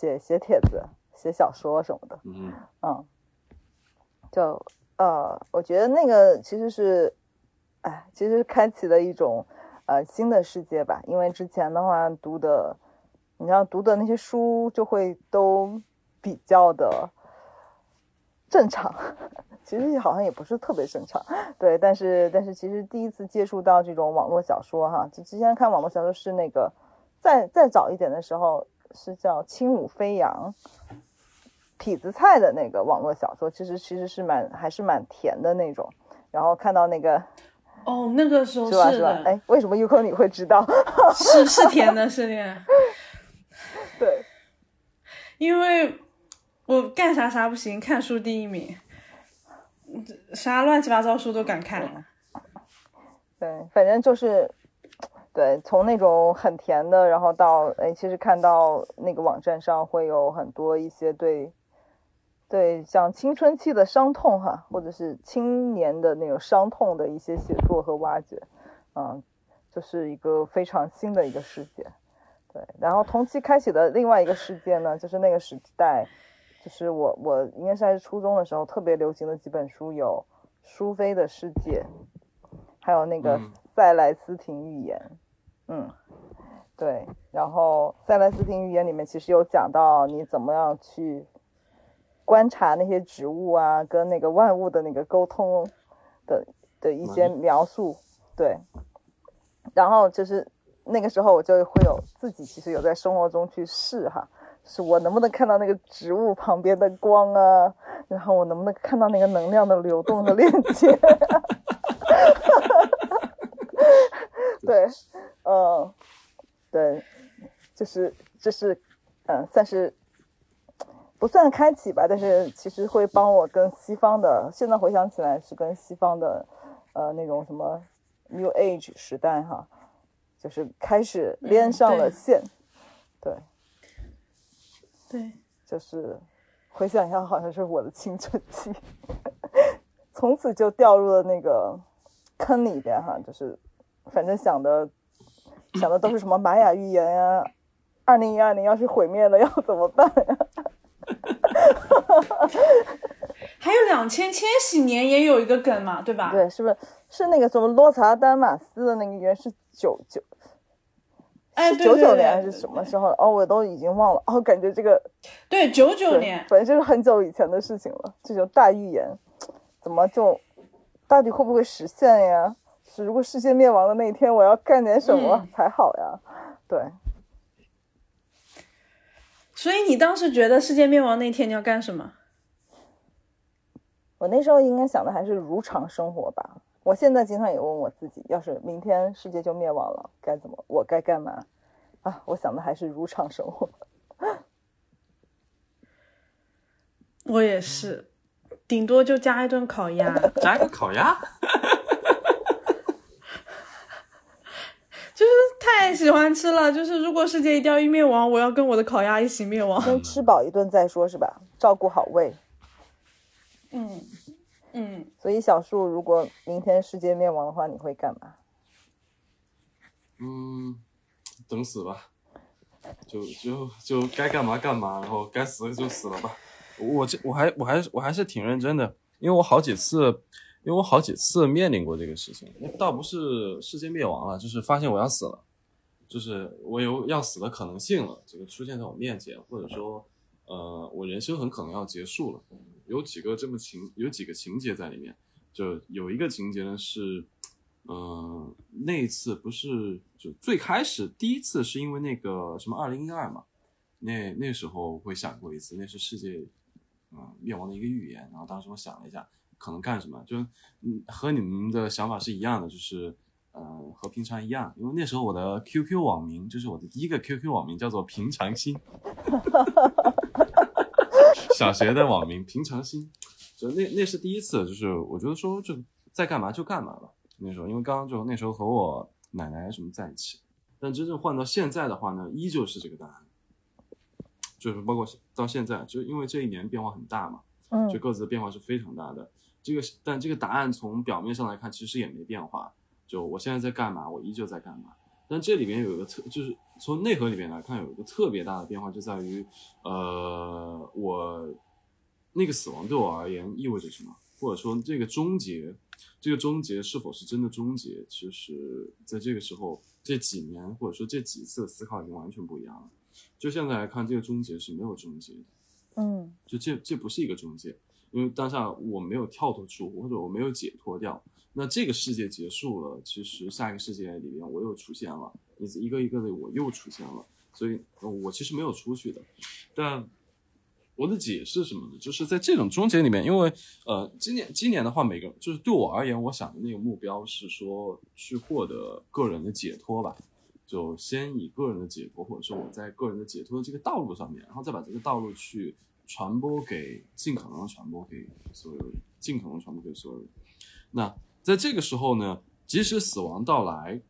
Speaker 2: 写写帖子、写小说什么的。
Speaker 4: 嗯
Speaker 2: 嗯，就呃，我觉得那个其实是，哎，其实开启了一种呃新的世界吧。因为之前的话读的，你知道读的那些书就会都比较的正常，(laughs) 其实好像也不是特别正常，对。但是但是其实第一次接触到这种网络小说哈，就之前看网络小说是那个再再早一点的时候是叫《轻舞飞扬》。痞子菜的那个网络小说，其实其实是蛮还是蛮甜的那种。然后看到那个
Speaker 3: 哦，那个时候
Speaker 2: 是吧是吧？
Speaker 3: 的，
Speaker 2: 哎，为什么 Uko 你会知道？(laughs)
Speaker 3: 是是甜的，是甜的。
Speaker 2: 对，
Speaker 3: 因为我干啥啥不行，看书第一名，啥乱七八糟书都敢看。
Speaker 2: 对，反正就是，对，从那种很甜的，然后到哎，其实看到那个网站上会有很多一些对，对，像青春期的伤痛哈，或者是青年的那种伤痛的一些写作和挖掘，嗯，就是一个非常新的一个世界。对，然后同期开启的另外一个世界呢，就是那个时代，就是我我应该是还是初中的时候特别流行的几本书有《苏菲的世界》，还有那个
Speaker 4: 嗯
Speaker 2: 塞莱斯廷寓言，嗯，对，然后塞莱斯汀寓言里面其实有讲到你怎么样去观察那些植物啊，跟那个万物的那个沟通的的一些
Speaker 4: 嗯
Speaker 2: 描述，对，然后就是那个时候我就会有自己其实有在生活中去试哈，是我能不能看到那个植物旁边的光啊，然后我能不能看到那个能量的流动的链接。(laughs) (laughs) 对，嗯，对，就是就是，嗯，算是不算开启吧，但是其实会帮我跟西方的，现在回想起来是跟西方的，呃，那种什么 New Age 时代哈，就是开始连上了
Speaker 3: 对
Speaker 2: 线，对，
Speaker 3: 对，
Speaker 2: 就是回想一下，好像是我的青春期，(laughs) 从此就掉入了那个坑里边哈，就是反正想的想的都是什么玛雅预言呀、二零一二年要是毁灭了要怎么办呀？(laughs)
Speaker 3: 还有两千千禧年也有一个梗嘛，对吧？
Speaker 2: 对，是不是是那个什么洛查丹马斯的那个预言是九九
Speaker 3: 哎，
Speaker 2: 是九九年还是什么时候？哦，我都已经忘了。哦，感觉这个
Speaker 3: 对，九九年，
Speaker 2: 反正就是很久以前的事情了。这种大预言，怎么就到底会不会实现呀？是如果世界灭亡的那一天，我要干点什么
Speaker 3: 嗯
Speaker 2: 才好呀？对，
Speaker 3: 所以你当时觉得世界灭亡那天你要干什么？
Speaker 2: 我那时候应该想的还是如常生活吧。我现在经常也问我自己，要是明天世界就灭亡了，该怎么？我该干嘛？啊，我想的还是如常生活。
Speaker 3: 我也是，顶多就加一顿烤鸭，(laughs)
Speaker 4: 加一个烤鸭，(laughs)
Speaker 3: 就是太喜欢吃了。就是如果世界一定要灭亡，我要跟我的烤鸭一起灭亡。
Speaker 2: 先吃饱一顿再说，是吧？照顾好胃。
Speaker 3: 嗯嗯，
Speaker 2: 所以小树，如果明天世界灭亡的话，你会干嘛？
Speaker 4: 嗯，等死吧，就就就该干嘛干嘛，然后该死就死了吧。我这我还我还我还是挺认真的，因为我好几次，因为我好几次面临过这个事情，倒不是世界灭亡了，就是发现我要死了，就是我有要死的可能性了，这个出现在我面前，或者说，呃，我人生很可能要结束了。有几个这么情，有几个情节在里面，就有一个情节呢是，嗯、那一次不是就最开始第一次是因为那个什么二零一二嘛，那那时候会想过一次，那是世界嗯灭亡的一个预言，然后当时我想了一下，可能干什么，就嗯和你们的想法是一样的，就是呃和平常一样，因为那时候我的 QQ 网名就是我的第一个 QQ 网名叫做平常心，(laughs) 小学的网名平常心，就那那是第一次，就是我觉得说就在干嘛就干嘛吧。那时候。因为刚刚就那时候和我奶奶什么在一起，但真正换到现在的话呢，依旧是这个答案，就是包括到现在，就因为这一年变化很大嘛，
Speaker 2: 嗯。
Speaker 4: 就各自的变化是非常大的。这个但这个答案从表面上来看，其实也没变化。就我现在在干嘛，我依旧在干嘛。但这里面有一个特，就是从内核里面来看，有一个特别大的变化，就在于，呃，我那个死亡对我而言意味着什么，或者说这个终结，这个终结是否是真的终结，其实在这个时候这几年或者说这几次思考已经完全不一样了。就现在来看，这个终结是没有终结的。
Speaker 2: 嗯
Speaker 4: 就这这不是一个中介，因为当下我没有跳脱出，或者我没有解脱掉。那这个世界结束了，其实下一个世界里面我又出现了，一一个一个的我又出现了，所以我其实没有出去的。但我的解释什么呢？就是在这种终结里面，因为呃，今年今年的话，每个就是对我而言，我想的那个目标是说去获得个人的解脱吧。就先以个人的解脱，或者说我在个人的解脱的这个道路上面，然后再把这个道路去传播给尽可能传播给所有人，尽可能传播给所有人。那在这个时候呢，即使死亡到来，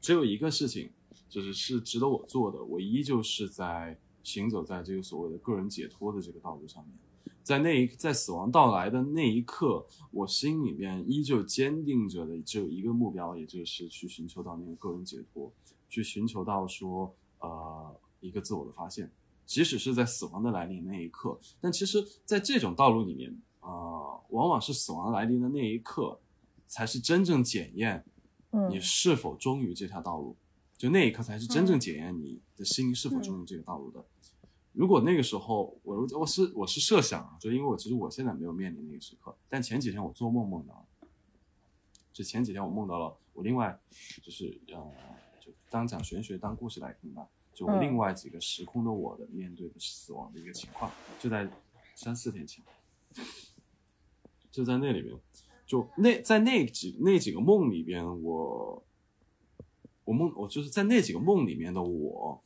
Speaker 4: 只有一个事情，就是是值得我做的，我依旧是在行走在这个所谓的个人解脱的这个道路上面。在那一在死亡到来的那一刻，我心里面依旧坚定着的只有一个目标，也就是去寻求到那个个人解脱，去寻求到说呃一个自我的发现，即使是在死亡的来临那一刻。但其实，在这种道路里面啊、呃往往是死亡来临的那一刻，才是真正检验
Speaker 2: 嗯
Speaker 4: 你是否忠于这条道路，就那一刻才是真正检验你的心是否忠于这个道路的。如果那个时候我我是我是设想啊，就因为我其实我现在没有面临那个时刻，但前几天我做梦梦到，就前几天我梦到了我另外就是呃就当讲玄学当故事来听吧，就另外几个时空的我的面对的死亡的一个情况，就在三四天前，就在那里面，就那在那几那几个梦里边，我我梦我就是在那几个梦里面的我，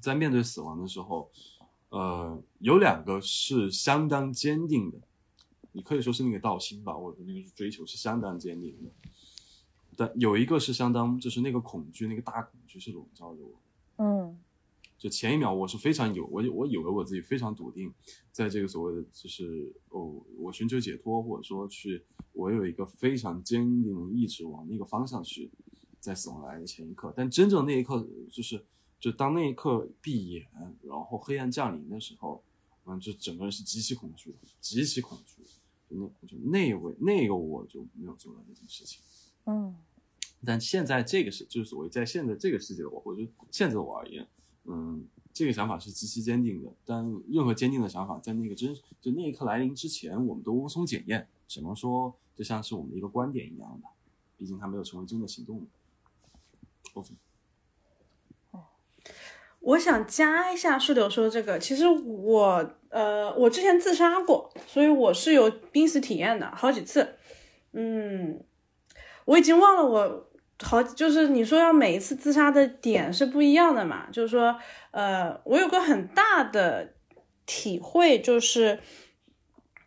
Speaker 4: 在面对死亡的时候，呃，有两个是相当坚定的，你可以说是那个道心吧，或者那个追求是相当坚定的，但有一个是相当就是那个恐惧，那个大恐惧是笼罩着我。
Speaker 2: 嗯。
Speaker 4: 就前一秒我是非常有我我以为我自己非常笃定，在这个所谓的就是哦，我寻求解脱，或者说去我有一个非常坚定的意志往那个方向去，在死亡来的前一刻，但真正那一刻就是就当那一刻闭眼，然后黑暗降临的时候，嗯，就整个人是极其恐惧的，极其恐惧，就那就那位那个我就没有做到那件事情。
Speaker 2: 嗯
Speaker 4: 但现在这个是就是所谓在现在这个世界的我，或者现在的我而言，嗯，这个想法是极其坚定的。但任何坚定的想法，在那个真就那一刻来临之前，我们都无从检验，只能说就像是我们的一个观点一样的，毕竟它没有成为真的行动。我
Speaker 3: 想加一下树柳说这个，其实我呃，我之前自杀过，所以我是有濒死体验的，好几次。嗯，我已经忘了我好，就是你说要每一次自杀的点是不一样的嘛？就是说，呃，我有个很大的体会，就是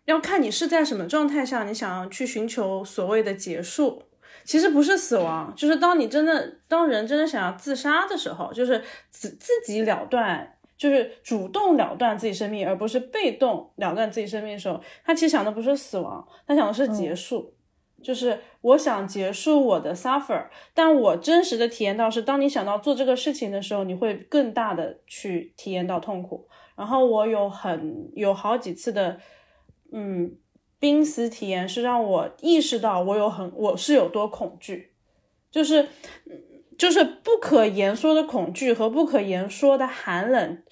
Speaker 3: 要看你是在什么状态下，你想要去寻求所谓的结束。其实不是死亡，就是当你真的当人真的想要自杀的时候，就是自自己了断，就是主动了断自己生命，而不是被动了断自己生命的时候，他其实想的不是死亡，他想的是结束。就是我想结束我的 suffer，但我真实的体验到是，当你想到做这个事情的时候，你会更大的去体验到痛苦。然后我有很有好几次的，嗯，濒死体验是让我意识到我有很我是有多恐惧，就是就是不可言说的恐惧和不可言说的寒冷，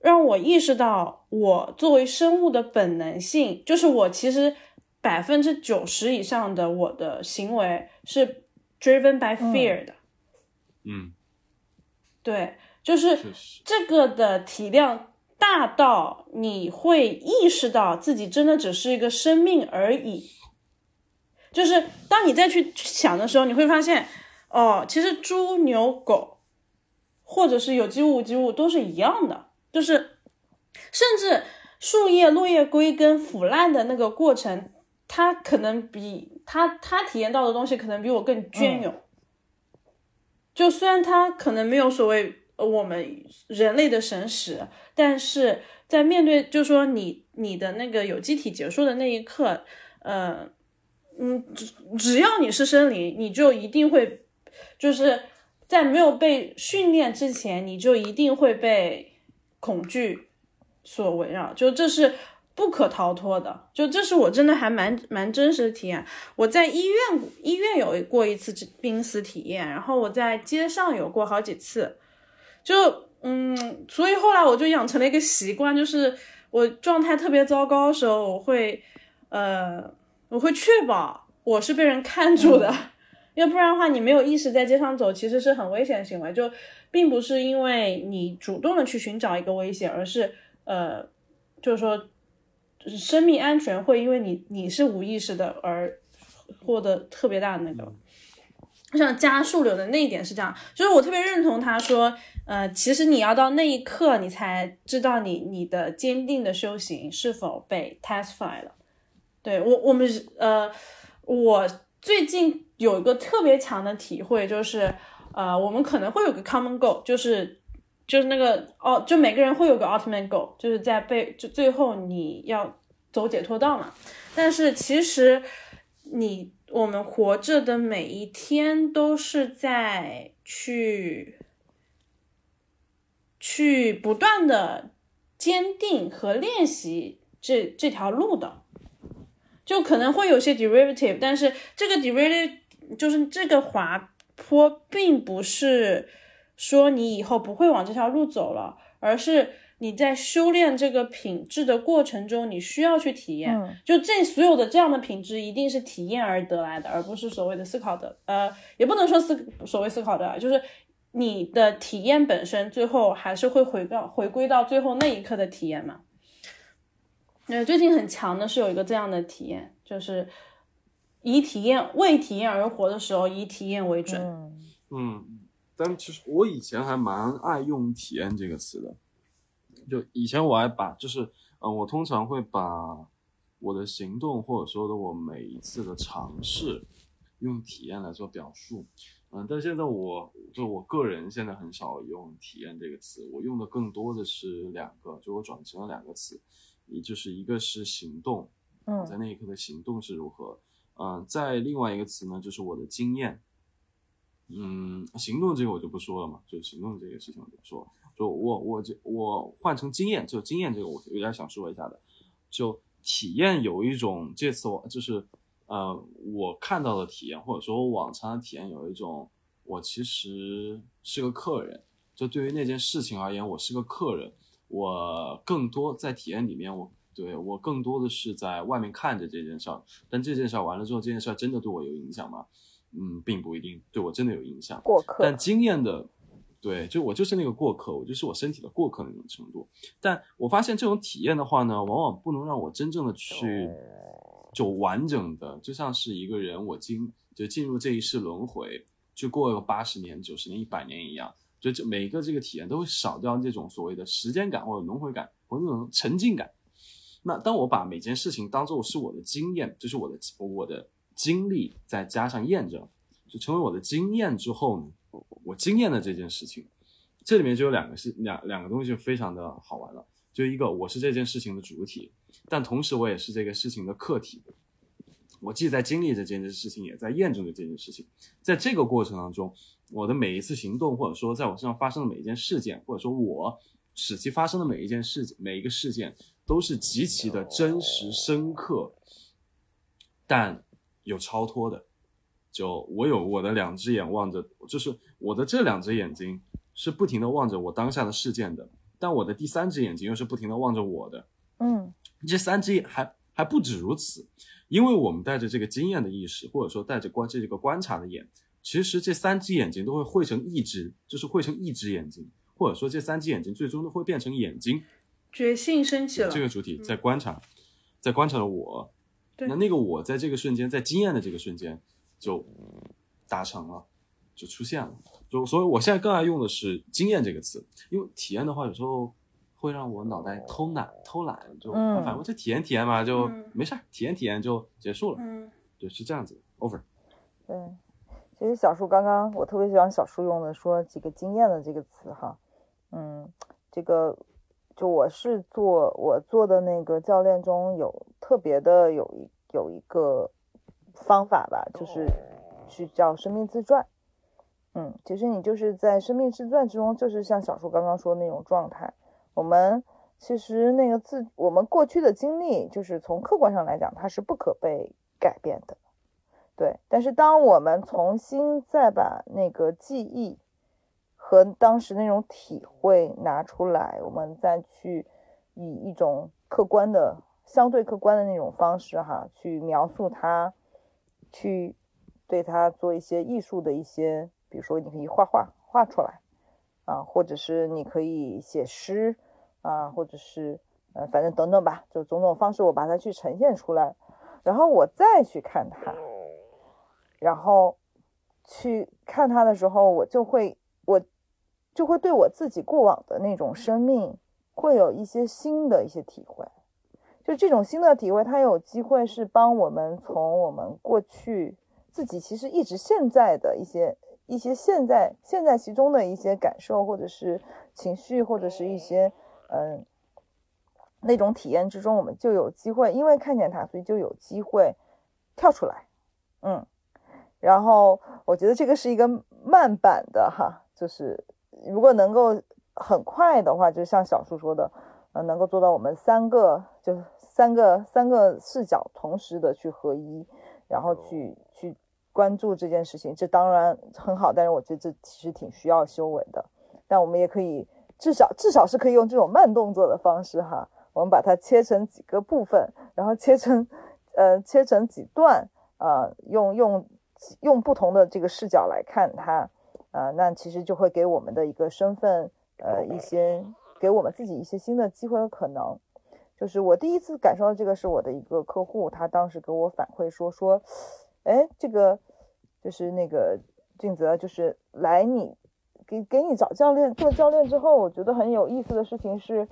Speaker 3: 让我意识到我作为生物的本能性，就是我其实百分之九十以上的我的行为是 driven by fear 的，
Speaker 4: 嗯，
Speaker 3: 对，就是，这个的体量大到你会意识到自己真的只是一个生命而已。就是当你再去想的时候，你会发现，哦，其实猪、牛、狗，或者是有机物、无机物都是一样的，就是甚至树叶、落叶归根、腐烂的那个过程，它可能比他他体验到的东西可能比我更隽永。就虽然他可能没有所谓呃我们人类的神识，但是在面对就说你你的那个有机体结束的那一刻，呃，嗯，只只要你是生灵，你就一定会就是在没有被训练之前，你就一定会被恐惧所围绕，就这是不可逃脱的。就这是我真的还蛮蛮真实的体验。我在医院医院有过一次濒死体验，然后我在街上有过好几次，就嗯，所以后来我就养成了一个习惯，就是我状态特别糟糕的时候，我会呃，我会确保我是被人看住的。(laughs) 要不然的话，你没有意识在街上走，其实是很危险的行为。就并不是因为你主动的去寻找一个危险，而是呃，就是说，就是生命安全会因为你你是无意识的而获得特别大的那个。像加速流的那一点是这样，就是我特别认同他说，呃，其实你要到那一刻，你才知道你你的坚定的修行是否被 testify 了。对我，我们呃，我最近有一个特别强的体会，就是呃，我们可能会有个 common goal，就是就是那个哦，就每个人会有个 ultimate goal，就是在被就最后你要走解脱道嘛。但是其实你我们活着的每一天都是在去去不断的坚定和练习这这条路的。就可能会有些 derivative，但是这个 derivative 就是这个滑坡，并不是说你以后不会往这条路走了，而是你在修炼这个品质的过程中，你需要去体验。
Speaker 2: 嗯
Speaker 3: 就这所有的这样的品质，一定是体验而得来的，而不是所谓的思考的。呃，也不能说思所谓思考的，就是你的体验本身，最后还是会回到回归到最后那一刻的体验嘛。呃，最近很强的是有一个这样的体验，就是以体验为体验而活的时候，以体验为准。
Speaker 2: 嗯
Speaker 4: 嗯，但其实我以前还蛮爱用“体验”这个词的。就以前我还把，就是，嗯、我通常会把我的行动或者说的我每一次的尝试，用体验来做表述。嗯，但现在我就我个人现在很少用“体验”这个词，我用的更多的是两个，就我转成了两个词，也就是一个是行动，嗯在
Speaker 2: 嗯
Speaker 4: 那一刻的行动是如何。嗯、在另外一个词呢，就是我的经验。嗯，行动这个我就不说了嘛，就行动这个事情我就不说了。就我我这我换成经验，就经验这个我有点想说一下的。就体验有一种，这次我就是呃我看到的体验，或者说我往常的体验有一种，我其实是个客人。就对于那件事情而言，我是个客人。我更多在体验里面，我对我更多的是在外面看着这件事儿，但这件事儿完了之后，这件事儿真的对我有影响吗？嗯，并不一定对我真的有影响。
Speaker 2: 过客
Speaker 4: 但经验的，对，就我就是那个过客，我就是我身体的过客那种程度。但我发现这种体验的话呢，往往不能让我真正的去就完整的，就像是一个人我经就进入这一世轮回，去过个八十年、九十年、一百年一样。就这每一个这个体验都会少掉这种所谓的时间感或者轮回感或者那种沉浸感。那当我把每件事情当做是我的经验，就是我的我的经历，再加上验证，就成为我的经验之后呢，我我经验的这件事情，这里面就有两个是两两个东西就非常的好玩了。就一个我是这件事情的主体，但同时我也是这个事情的客体。我既在经历着这件事情，也在验证着这件事情。在这个过程当中，我的每一次行动，或者说在我身上发生的每一件事件，或者说我使其发生的每一件事、每一个事件，都是极其的真实、深刻，但有超脱的。就我有我的两只眼望着，就是我的这两只眼睛是不停的望着我当下的事件的，但我的第三只眼睛又是不停的望着我的。
Speaker 2: 嗯
Speaker 4: 这三只眼还还不止如此，因为我们带着这个经验的意识，或者说带着观这个观察的眼，其实这三只眼睛都会汇成一只，就是汇成一只眼睛，或者说这三只眼睛最终都会变成眼睛。
Speaker 3: 觉性升起了，
Speaker 4: 这个主体在观察，在观察着我。
Speaker 3: 对
Speaker 4: 那那个我在这个瞬间，在经验的这个瞬间就达成了，就出现了。就所以，我现在更爱用的是“经验”这个词，因为体验的话，有时候会让我脑袋偷懒，偷懒就
Speaker 2: 嗯
Speaker 4: 反正就体验体验嘛，就
Speaker 3: 嗯
Speaker 4: 没事儿，体验体验就结束了。
Speaker 3: 嗯
Speaker 4: 对，是这样子，over。
Speaker 2: 对，其实小树刚刚我特别喜欢小树用的说几个经验的这个词哈，嗯，这个就我是做我做的那个教练中有特别的有一有一个方法吧，就是去叫生命自传。嗯，其实你就是在生命自传之中，就是像小树刚刚说的那种状态。我们其实那个自我们过去的经历，就是从客观上来讲，它是不可被改变的。对，但是当我们重新再把那个记忆和当时那种体会拿出来，我们再去以一种客观的、相对客观的那种方式哈，去描述它，去对它做一些艺术的一些，比如说你可以画画画出来啊，或者是你可以写诗，啊，或者是呃，反正等等吧，就种种方式我把它去呈现出来，然后我再去看它，然后去看它的时候，我就会我就会对我自己过往的那种生命会有一些新的一些体会。就这种新的体会，它有机会是帮我们从我们过去自己其实一直现在的一些一些现在现在其中的一些感受，或者是情绪，或者是一些嗯那种体验之中，我们就有机会，因为看见它，所以就有机会跳出来，嗯，然后我觉得这个是一个慢版的哈，就是如果能够很快的话，就像小树说的。呃，能够做到我们三个，就三个三个视角同时的去合一，然后去去关注这件事情，这当然很好，但是我觉得这其实挺需要修为的。但我们也可以至少至少是可以用这种慢动作的方式哈，我们把它切成几个部分，然后切成呃切成几段，呃用用用不同的这个视角来看它，呃那其实就会给我们的一个身份呃一些。给我们自己一些新的机会和可能，就是我第一次感受到这个是我的一个客户，他当时给我反馈说说，哎，这个就是那个俊泽，就是来你给给你找教练做教练之后，我觉得很有意思的事情是，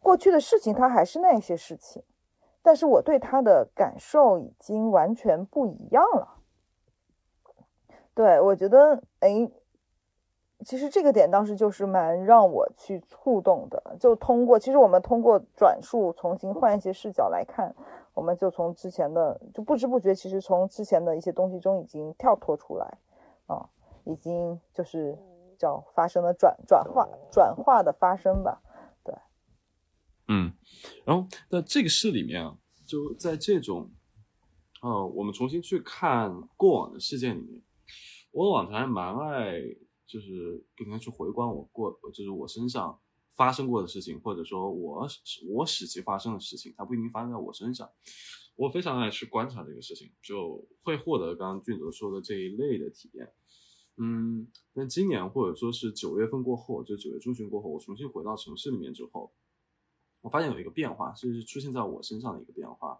Speaker 2: 过去的事情他还是那些事情，但是我对他的感受已经完全不一样了。对我觉得，哎。其实这个点当时就是蛮让我去触动的，就通过其实我们通过转述重新换一些视角来看，我们就从之前的就不知不觉，其实从之前的一些东西中已经跳脱出来，啊，已经就是叫发生了转转化转化的发生吧，对，
Speaker 4: 嗯，然后在这个事里面啊，就在这种，呃，我们重新去看过往的事件里面，我往常还蛮爱。就是不停的去回观我过，就是我身上发生过的事情，或者说我我使其发生的事情，它不一定发生在我身上。我非常爱去观察这个事情，就会获得刚刚俊泽说的这一类的体验。嗯，那今年或者说是九月份过后，就九月中旬过后，我重新回到城市里面之后，我发现有一个变化，是出现在我身上的一个变化，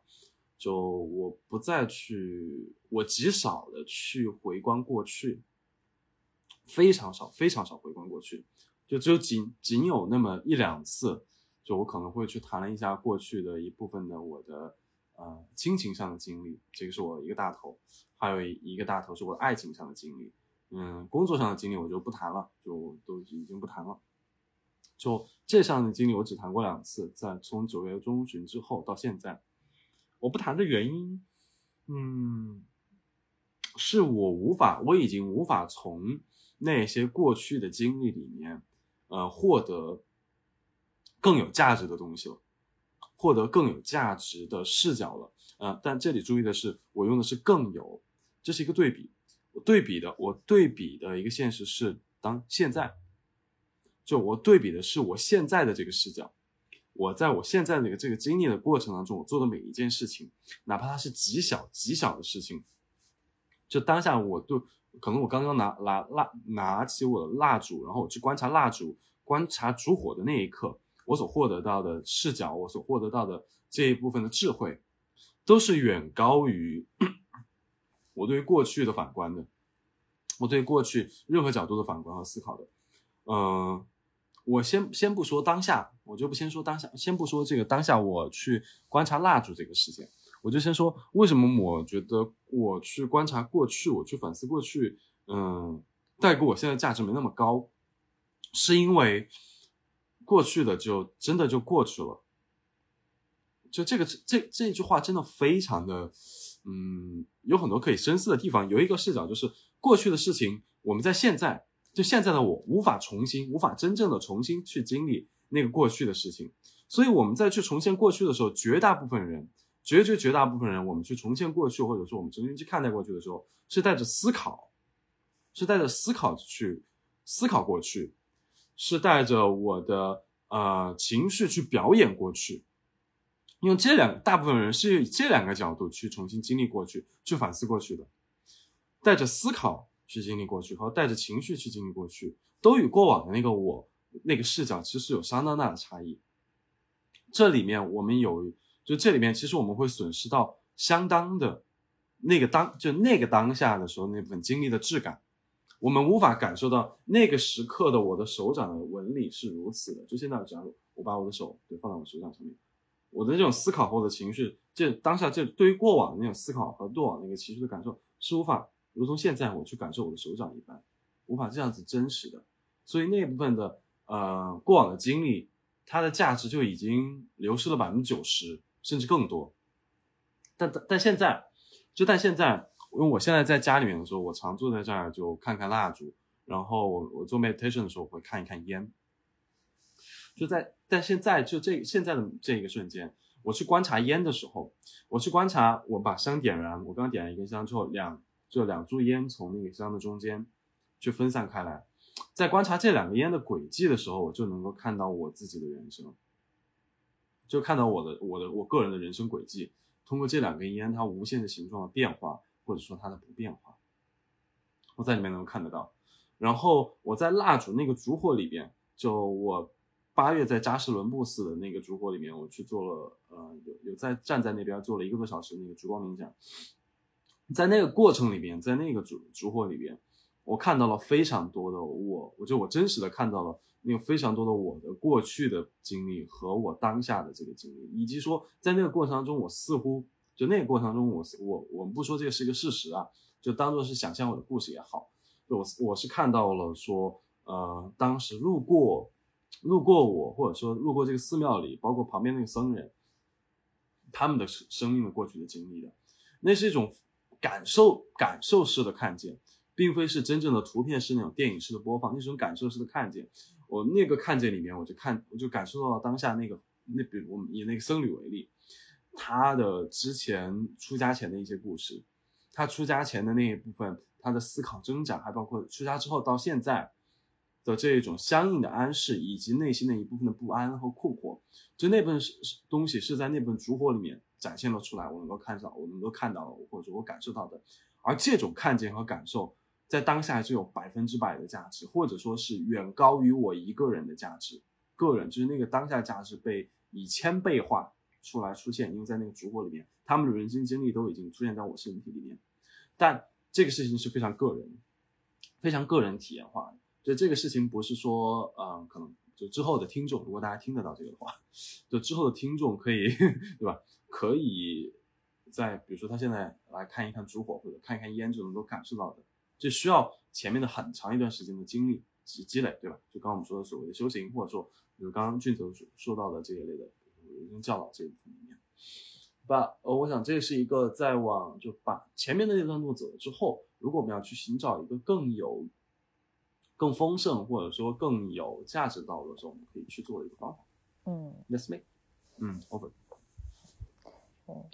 Speaker 4: 就我不再去，我极少的去回观过去。非常少，非常少回观过去，就只有仅仅有那么一两次，就我可能会去谈了一下过去的一部分的我的呃亲情上的经历，这个是我一个大头，还有一个大头是我的爱情上的经历，嗯，工作上的经历我就不谈了，就都已经不谈了，就这上的经历我只谈过两次，在从九月中旬之后到现在，我不谈的原因，嗯，是我无法，我已经无法从。那些过去的经历里面，呃，获得更有价值的东西了，获得更有价值的视角了，呃，但这里注意的是，我用的是更有，这是一个对比，我对比的，我对比的一个现实是当现在，就我对比的是我现在的这个视角，我在我现在的这个经历的过程当中，我做的每一件事情，哪怕它是极小极小的事情，就当下我对。可能我刚刚拿拿蜡拿起我的蜡烛，然后我去观察蜡烛、观察烛火的那一刻，我所获得到的视角，我所获得到的这一部分的智慧，都是远高于 (coughs) 我对于过去的反观的，我对过去任何角度的反观和思考的。嗯，我先先不说当下，我就不先说当下，先不说这个当下，我去观察蜡烛这个事件。我就先说，为什么我觉得我去观察过去，我去反思过去，嗯，带给我现在价值没那么高，是因为过去的就真的就过去了。就这个这这句话真的非常的，嗯，有很多可以深思的地方。有一个视角就是过去的事情，我们在现在就现在的我无法重新，无法真正的重新去经历那个过去的事情，所以我们在去重现过去的时候，绝大部分人。绝绝绝大部分人，我们去重现过去，或者说我们重新去看待过去的时候，是带着思考，是带着思考去思考过去，是带着我的呃情绪去表演过去。用这两大部分人是以这两个角度去重新经历过去，去反思过去的，带着思考去经历过去和带着情绪去经历过去，都与过往的那个我那个视角其实有相当大的差异。这里面我们有，就这里面其实我们会损失到相当的那个当就那个当下的时候那部分经历的质感，我们无法感受到那个时刻的我的手掌的纹理是如此的。就现在，假如我把我的手对放在我手掌上面，我的这种思考后的情绪，这当下这对于过往的那种思考和过往那个情绪的感受是无法如同现在我去感受我的手掌一般，无法这样子真实的。所以那部分的呃过往的经历，它的价值就已经流失了百分之九十甚至更多。但但但现在，就但现在，因为我现在在家里面的时候，我常坐在这儿就看看蜡烛，然后我我做 meditation 的时候我会看一看烟。就在但现在就这现在的这一个瞬间，我去观察烟的时候，我去观察我把香点燃，我刚点燃一根香之后，两就两柱烟从那个香的中间去分散开来。在观察这两个烟的轨迹的时候，我就能够看到我自己的人生，就看到我的我的我个人的人生轨迹。通过这两根烟，它无限的形状的变化，或者说它的不变化，我在里面能够看得到。然后我在蜡烛那个烛火里边，就我八月在扎什伦布寺的那个烛火里面，我去做了呃有有在站在那边做了一个多小时那个烛光冥想，在那个过程里边，在那个烛烛火里边。我看到了非常多的我，我就我真实的看到了那个非常多的我的过去的经历和我当下的这个经历，以及说在那个过程当中，我似乎就那个过程当中，我我我们不说这个是一个事实啊，就当做是想象我的故事也好，我我是看到了说，呃，当时路过路过我，或者说路过这个寺庙里，包括旁边那个僧人，他们的生命的过去的经历的，那是一种感受感受式的看见。并非是真正的图片式那种电影式的播放，那种感受式的看见。我那个看见里面，我就看，我就感受到了当下那个那，比如我们以那个僧侣为例，他的之前出家前的一些故事，他出家前的那一部分，他的思考挣扎，还包括出家之后到现在的这一种相应的安适，以及内心的一部分的不安和困惑，就那部分是东西是在那本烛火里面展现了出来，我能够看到，我能够看到，或者说我感受到的，而这种看见和感受。在当下就有百分之百的价值，或者说是远高于我一个人的价值。个人就是那个当下价值被以千倍化出来出现，因为在那个烛火里面，他们的人生经历都已经出现在我身体里面。但这个事情是非常个人、非常个人体验化的。就这个事情不是说，嗯，可能就之后的听众，如果大家听得到这个的话，就之后的听众可以，(laughs) 对吧？可以在比如说他现在来看一看烛火，或者看一看烟，就能够感受到的。这需要前面的很长一段时间的经历积积累，对吧？就刚刚我们说的所谓的修行，或者说，比如刚刚俊泽说说到的这一类的人生教导这一部分里面，把呃，我想这是一个在往就把前面的那段路走了之后，如果我们要去寻找一个更有、更丰盛或者说更有价值的道路的时候，我们可以去做的一个方法。
Speaker 2: 嗯
Speaker 4: ，Let's make，嗯，Over。
Speaker 2: 嗯，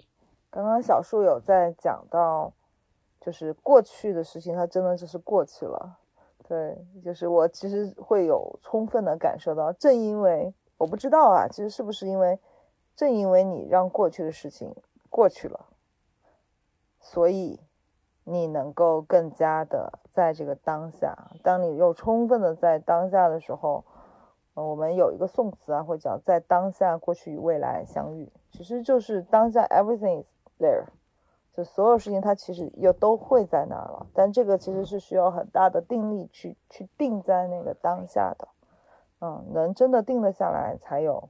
Speaker 2: 刚刚小树有在讲到。就是过去的事情，它真的就是过去了。对，就是我其实会有充分的感受到，正因为我不知道啊，其实是不是因为，正因为你让过去的事情过去了，所以你能够更加的在这个当下。当你又充分的在当下的时候，我们有一个宋词啊，会讲在当下，过去与未来相遇，其实就是当下，everything is there。就所有事情，它其实又都会在那儿了，但这个其实是需要很大的定力去去定在那个当下的，嗯，能真的定得下来，才有，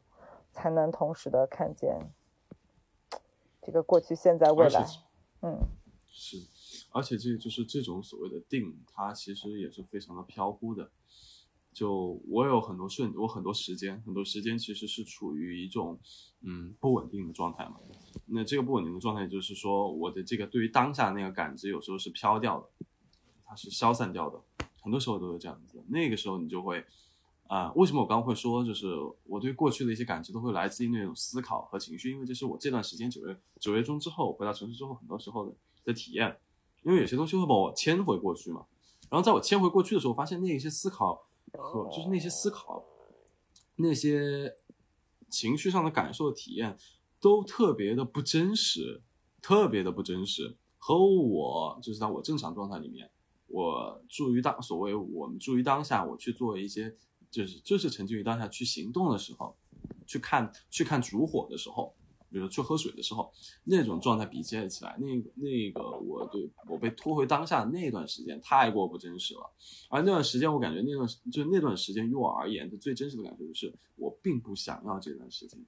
Speaker 2: 才能同时的看见这个过去、现在、未来，嗯，
Speaker 4: 是，而且这就是这种所谓的定，它其实也是非常的飘忽的。就我有很多瞬，我很多时间，很多时间其实是处于一种嗯不稳定的状态嘛。那这个不稳定的状态，就是说我的这个对于当下那个感知，有时候是飘掉的，它是消散掉的，很多时候都是这样子。那个时候你就会啊，为什么我刚刚会说，就是我对过去的一些感知都会来自于那种思考和情绪，因为这是我这段时间九月九月中之后回到城市之后，很多时候的的体验。因为有些东西会把我牵回过去嘛，然后在我牵回过去的时候，发现那一些思考。和就是那些思考，那些情绪上的感受体验，都特别的不真实，特别的不真实。和我就是在我正常状态里面，我注于当所谓我们注于当下，我去做一些就是就是沉浸于当下去行动的时候，去看去看烛火的时候，比如去喝水的时候，那种状态比较起来，那个那个我对我被拖回当下的那段时间太过不真实了。而那段时间，我感觉那段就那段时间，于我而言，的最真实的感觉就是我并不想要这段时间。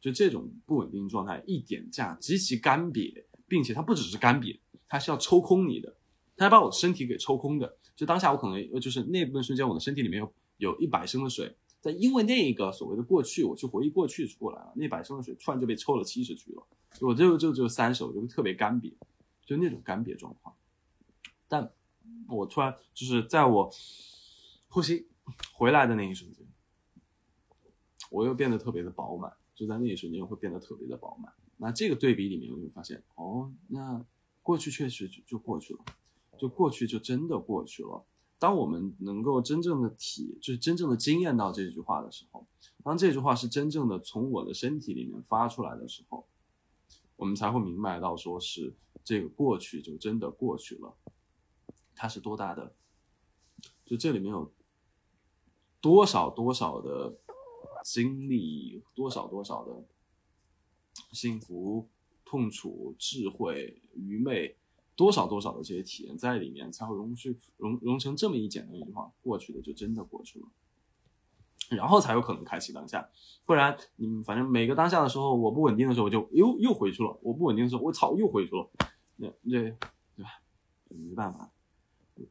Speaker 4: 就这种不稳定状态，一点价极其干瘪，并且它不只是干瘪，它是要抽空你的，它要把我的身体给抽空的。就当下我可能就是那部分瞬间，我的身体里面有有一百升的水，但因为那个所谓的过去，我去回忆过去过来了，那百升的水突然就被抽了七十去了，我就就就三十，我就特别干瘪，就那种干瘪状况。但我突然就是在我呼吸回来的那一瞬间，我又变得特别的饱满。就在那一瞬间会变得特别的饱满。那这个对比里面，我就发现，哦，那过去确实就就过去了，就过去就真的过去了。当我们能够真正的体，就是真正的经验到这句话的时候，当这句话是真正的从我的身体里面发出来的时候，我们才会明白到，说是这个过去就真的过去了。它是多大的？就这里面有多少多少的。经历多少多少的幸福、痛楚、智慧、愚昧，多少多少的这些体验在里面，才会融去融融成这么一简单一句话：过去的就真的过去了，然后才有可能开启当下。不然，你反正每个当下的时候，我不稳定的时候，我就又又回去了；我不稳定的时候，我操又回去了。那那对吧？没办法。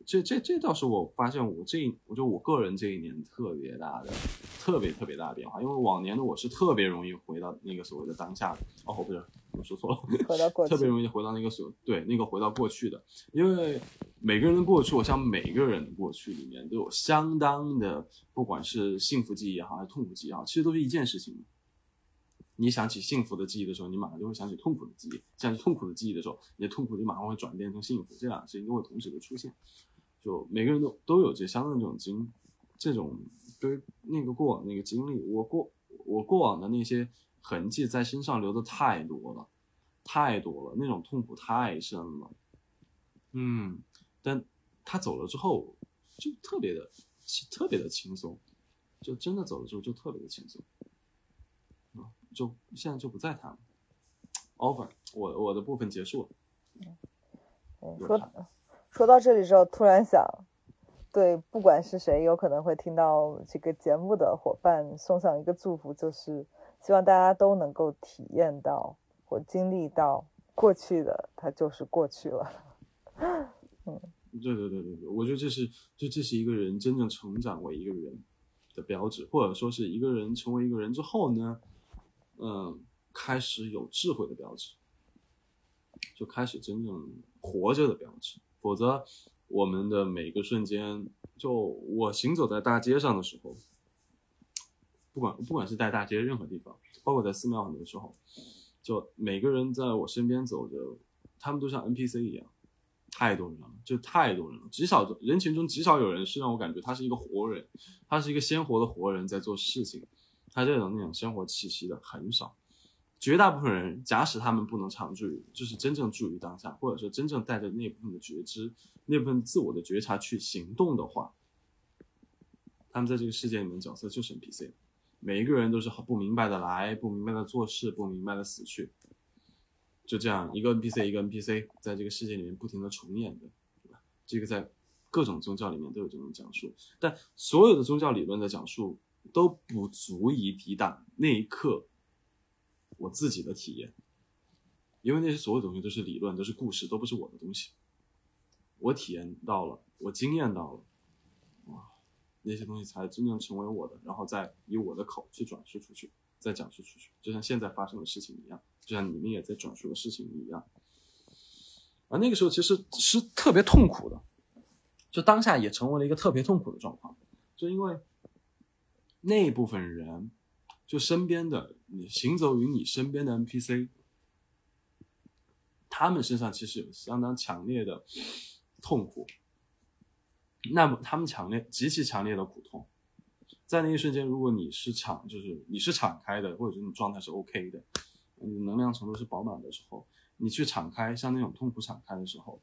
Speaker 4: 这这这倒是我发现，我这一我就我个人这一年特别大的、特别特别大的变化。因为往年的我是特别容易回到那个所谓的当下的，哦不是，我说错了，
Speaker 2: 回到过去，
Speaker 4: 特别容易回到那个所对那个回到过去的。因为每个人的过去，我想每个人的过去里面都有相当的，不管是幸福记忆也好，还是痛苦记忆也好，其实都是一件事情。你想起幸福的记忆的时候，你马上就会想起痛苦的记忆；想起痛苦的记忆的时候，你的痛苦就马上会转变成幸福。这两个事情都会同时的出现。就每个人都都有这相应的这种经，这种对那个过往那个经历，我过我过往的那些痕迹在身上留的太多了，太多了，那种痛苦太深了。嗯，但他走了之后，就特别的特别的轻松，就真的走了之后就特别的轻松。就现在就不再谈了，over，我我的部分结束了。
Speaker 2: 嗯，说说到这里之后，突然想，对，不管是谁有可能会听到这个节目的伙伴，送上一个祝福，就是希望大家都能够体验到或经历到过去的，它就是过去了。(laughs)
Speaker 4: 嗯，对对对对对，我觉得这是就这是一个人真正成长为一个人的标志，或者说是一个人成为一个人之后呢？嗯，开始有智慧的标志，就开始真正活着的标志。否则，我们的每个瞬间，就我行走在大街上的时候，不管不管是在大街任何地方，包括在寺庙很多时候，就每个人在我身边走着，他们都像 NPC 一样，太多人了，就太多人了。极少人群中极少有人是让我感觉他是一个活人，他是一个鲜活的活人在做事情。他这种那种生活气息的很少，绝大部分人，假使他们不能常驻于，就是真正驻于当下，或者说真正带着那部分的觉知、那部分自我的觉察去行动的话，他们在这个世界里面角色就是 NPC，每一个人都是不明白的来，不明白的做事，不明白的死去，就这样一个 NPC 一个 NPC 在这个世界里面不停的重演的，这个在各种宗教里面都有这种讲述，但所有的宗教理论的讲述。都不足以抵挡那一刻我自己的体验，因为那些所有东西都是理论，都是故事，都不是我的东西。我体验到了，我经验到了，哇，那些东西才真正成为我的，然后再以我的口去转述出去，再讲述出去，就像现在发生的事情一样，就像你们也在转述的事情一样。而那个时候其实是特别痛苦的，就当下也成为了一个特别痛苦的状况，就因为。那部分人，就身边的你行走于你身边的 NPC，他们身上其实有相当强烈的痛苦。那么他们强烈、极其强烈的苦痛，在那一瞬间，如果你是敞，就是你是敞开的，或者说你状态是 OK 的，你能量程度是饱满的时候，你去敞开，像那种痛苦敞开的时候，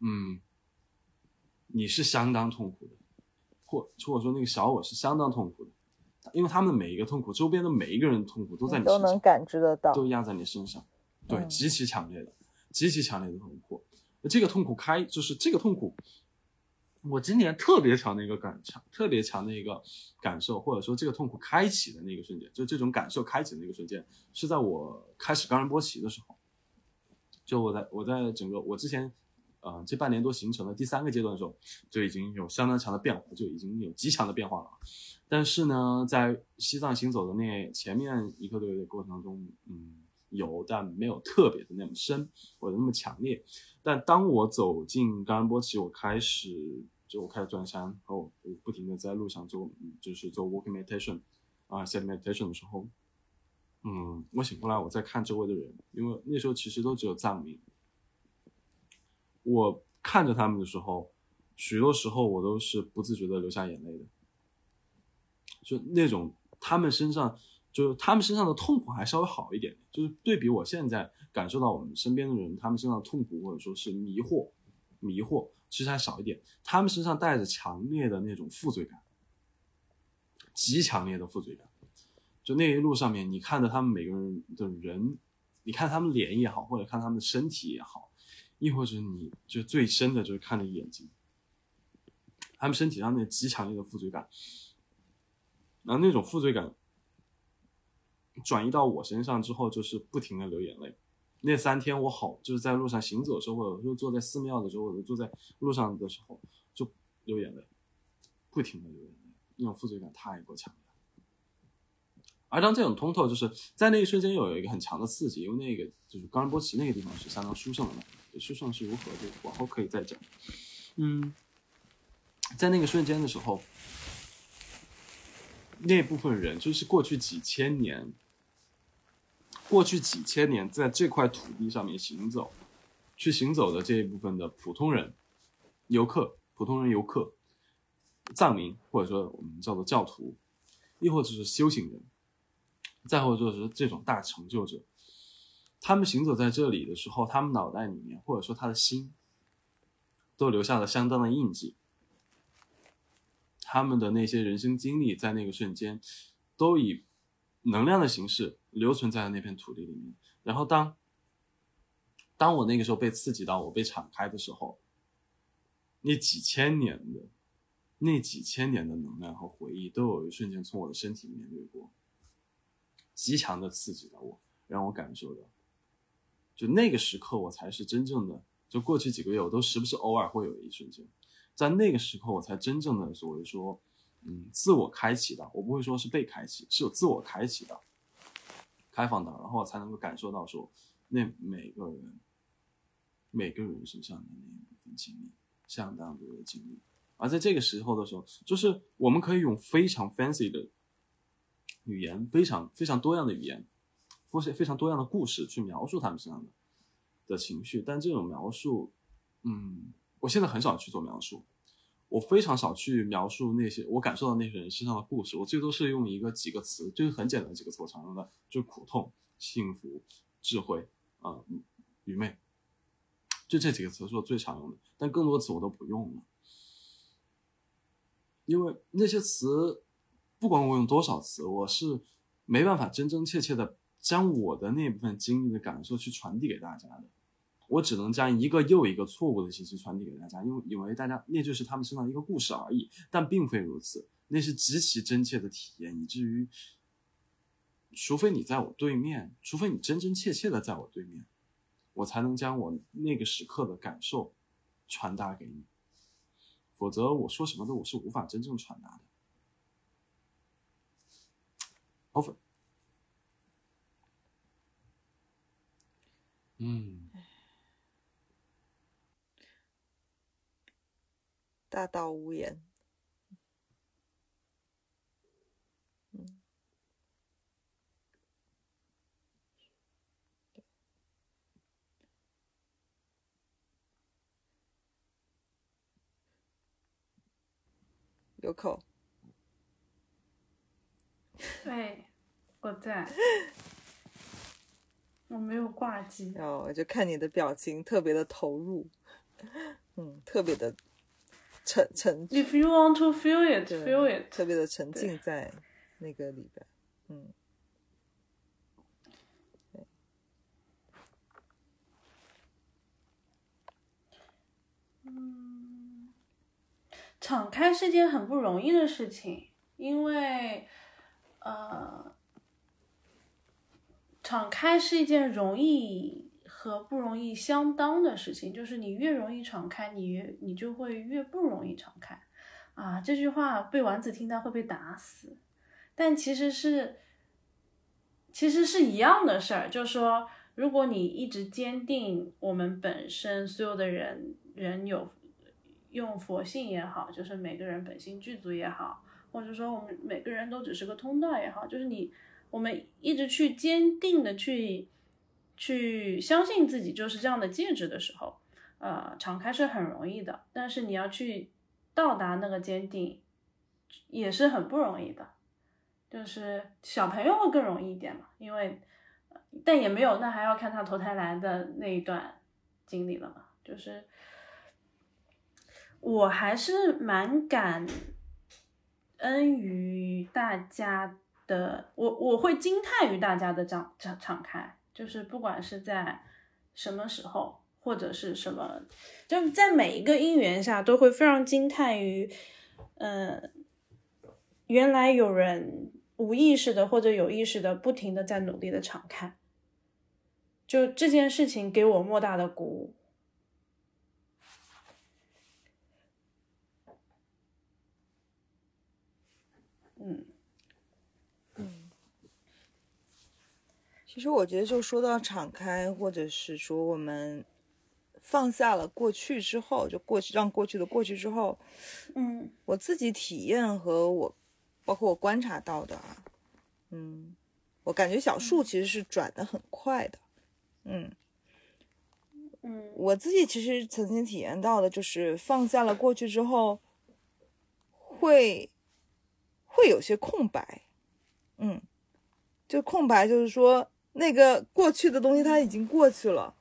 Speaker 4: 嗯，你是相当痛苦的。或或者说那个小我是相当痛苦的，因为他们的每一个痛苦，周边的每一个人的痛苦都在你
Speaker 2: 都
Speaker 4: 身上
Speaker 2: 能，感知得到。
Speaker 4: 都压在你身上，对，
Speaker 2: 嗯
Speaker 4: 极其强烈的，极其强烈的痛苦。这个痛苦开，就是这个痛苦，我今年特别强的一个感强，特别强的一个感受，或者说这个痛苦开启的那个瞬间，就这种感受开启的那个瞬间，是在我开始冈仁波齐的时候，就我在我在整个我之前。呃，这半年多形成的第三个阶段的时候，就已经有相当强的变化，就已经有极强的变化了。但是呢，在西藏行走的那前面一个多月的过程当中，嗯，有，但没有特别的那么深或者那么强烈。但当我走进冈仁波齐，我开始就我开始转山，然后我不停的在路上做，就是做 walking meditation 啊、set meditation 的时候，嗯，我醒过来，我在看周围的人，因为那时候其实都只有藏民。我看着他们的时候，许多时候我都是不自觉的流下眼泪的，就那种他们身上，就是他们身上的痛苦还稍微好一点，就是对比我现在感受到我们身边的人，他们身上的痛苦或者说是迷惑，迷惑其实还少一点，他们身上带着强烈的那种负罪感，极强烈的负罪感。就那一路上面，你看着他们每个人的人，你看他们脸也好，或者看他们的身体也好，亦或者你就最深的就是看着眼睛，他们身体上那极强烈的负罪感，然后那种负罪感转移到我身上之后，就是不停的流眼泪。那三天我好就是在路上行走的时候，或者说坐在寺庙的时候，或者坐在路上的时候，就流眼泪，不停的流眼泪，那种负罪感太过强烈。而当这种通透，就是在那一瞬间有一个很强的刺激，因为那个就是冈仁波齐那个地方是相当殊胜的嘛，对殊胜是如何，就往后可以再讲。嗯，在那个瞬间的时候，那部分人就是过去几千年，过去几千年在这块土地上面行走，去行走的这一部分的普通人、游客、普通人游客、藏民，或者说我们叫做教徒，亦或者是修行人，再或者说是这种大成就者，他们行走在这里的时候，他们脑袋里面或者说他的心，都留下了相当的印记。他们的那些人生经历，在那个瞬间，都以能量的形式留存在了那片土地里面。然后当，当我那个时候被刺激到，我被敞开的时候，那几千年的，那几千年的能量和回忆，都有一瞬间从我的身体里面掠过，极强的刺激到我，让我感受到，就那个时刻，我才是真正的。就过去几个月，我都时不时偶尔会有一瞬间。在那个时刻，我才真正的所谓说，嗯，自我开启的。我不会说是被开启，是有自我开启的，开放的，然后我才能够感受到说，那每个人，每个人身上的那一部分经历，相当多的经历。而在这个时候的时候，就是我们可以用非常 fancy 的语言，非常非常多样的语言，或是非常多样的故事去描述他们身上的的情绪，但这种描述，嗯。我现在很少去做描述，我非常少去描述那些我感受到那些人身上的故事。我最多是用一个几个词，就是很简单的几个词，我常用的就是苦痛、幸福、智慧啊、愚昧，就这几个词是我最常用的。但更多词我都不用了，因为那些词，不管我用多少词，我是没办法真真切切的将我的那部分经历的感受去传递给大家的。我只能将一个又一个错误的信息传递给大家，因为以为大家那就是他们身上的一个故事而已，但并非如此，那是极其真切的体验，以至于，除非你在我对面，除非你真真切切的在我对面，我才能将我那个时刻的感受传达给你，否则我说什么的我是无法真正传达的。over。嗯。
Speaker 2: 大道无言。嗯，有口。
Speaker 3: 对，我在，(laughs) 我没有挂机。
Speaker 2: 哦我就看你的表情特别的投入，嗯，特别的沉沉
Speaker 3: ，If you want to feel it, feel it。
Speaker 2: 特别的沉浸在那个里边，嗯，
Speaker 3: 敞开是件很不容易的事情，因为，呃，敞开是一件容易和不容易相当的事情，就是你越容易敞开，你越你就会越不容易敞开。啊，这句话被丸子听到会被打死，但其实是，其实是一样的事儿，就是说，如果你一直坚定我们本身所有的人人有用佛性也好，就是每个人本性具足也好，或者说我们每个人都只是个通道也好，就是你我们一直去坚定的去去相信自己就是这样的戒指的时候，呃，敞开是很容易的，但是你要去到达那个坚定也是很不容易的，就是小朋友会更容易一点嘛，因为但也没有，那还要看他投胎来的那一段经历了嘛，就是。我还是蛮感恩于大家的，我我会惊叹于大家的敞敞敞开，就是不管是在什么时候或者是什么，就在每一个因缘下都会非常惊叹于，嗯，原来有人无意识的或者有意识的不停的在努力的敞开，就这件事情给我莫大的鼓舞。
Speaker 2: 其实我觉得，就说到敞开，或者是说我们放下了过去之后，就过去让过去的过去之后，
Speaker 3: 嗯。
Speaker 2: 我自己体验和我，包括我观察到的啊，嗯，我感觉小树其实是转的很快的，嗯，
Speaker 3: 嗯。
Speaker 2: 我自己其实曾经体验到的就是放下了过去之后，会会有些空白，嗯，就空白就是说那个过去的东西它已经过去了，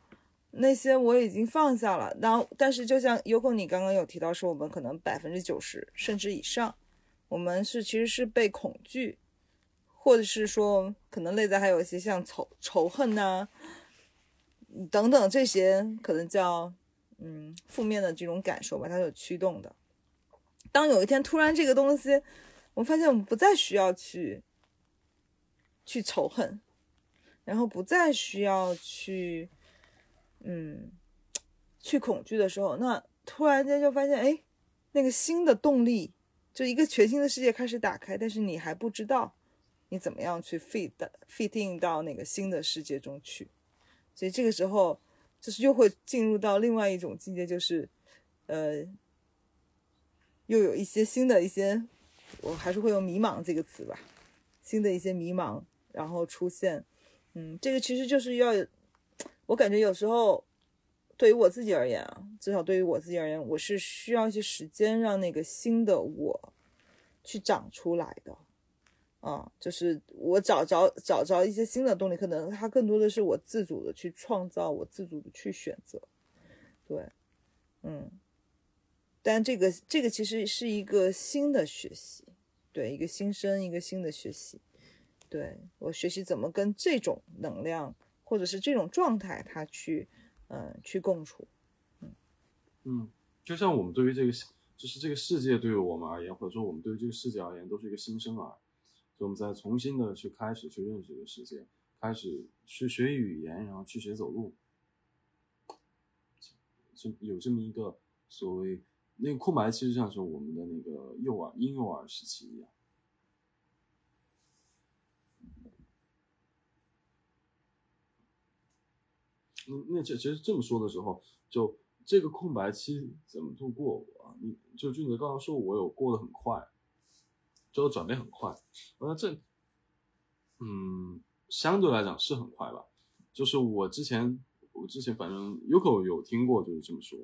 Speaker 2: 那些我已经放下了。然后，但是就像优酷你刚刚有提到说，我们可能百分之九十甚至以上，我们是其实是被恐惧，或者是说可能内在还有一些像仇仇恨呐、等等这些可能叫嗯负面的这种感受吧，它有驱动的。当有一天突然这个东西，我发现我们不再需要去去仇恨，然后不再需要去嗯去恐惧的时候，那突然间就发现，哎，那个新的动力，就一个全新的世界开始打开，但是你还不知道你怎么样去 fit fit in 到那个新的世界中去，所以这个时候就是又会进入到另外一种境界，就是呃。又有一些新的一些，我还是会用“迷茫”这个词吧，新的一些迷茫，然后出现，嗯，这个其实就是要，我感觉有时候对于我自己而言啊，至少对于我自己而言，我是需要一些时间让那个新的我去长出来的，啊，就是我找着找着一些新的动力，可能它更多的是我自主的去创造，我自主的去选择，对，嗯。但这个这个其实是一个新的学习，对一个新生，一个新的学习，对我学习怎么跟这种能量或者是这种状态，它去，嗯，去共处。
Speaker 4: 嗯，就像我们对于这个，就是这个世界对于我们而言，或者说我们对于这个世界而言，都是一个新生儿，所以我们在重新的去开始去认识这个世界，开始去学语言，然后去学走路，这有这么一个所谓。那个空白其实像是我们的那个幼儿婴幼儿时期一样。嗯，那这其实这么说的时候，就这个空白期怎么度过啊？你就俊泽刚刚说，我有过得很快，就转变很快。那这，嗯，相对来讲是很快吧。就是我之前，我之前反正 Yoko 有听过，就是这么说。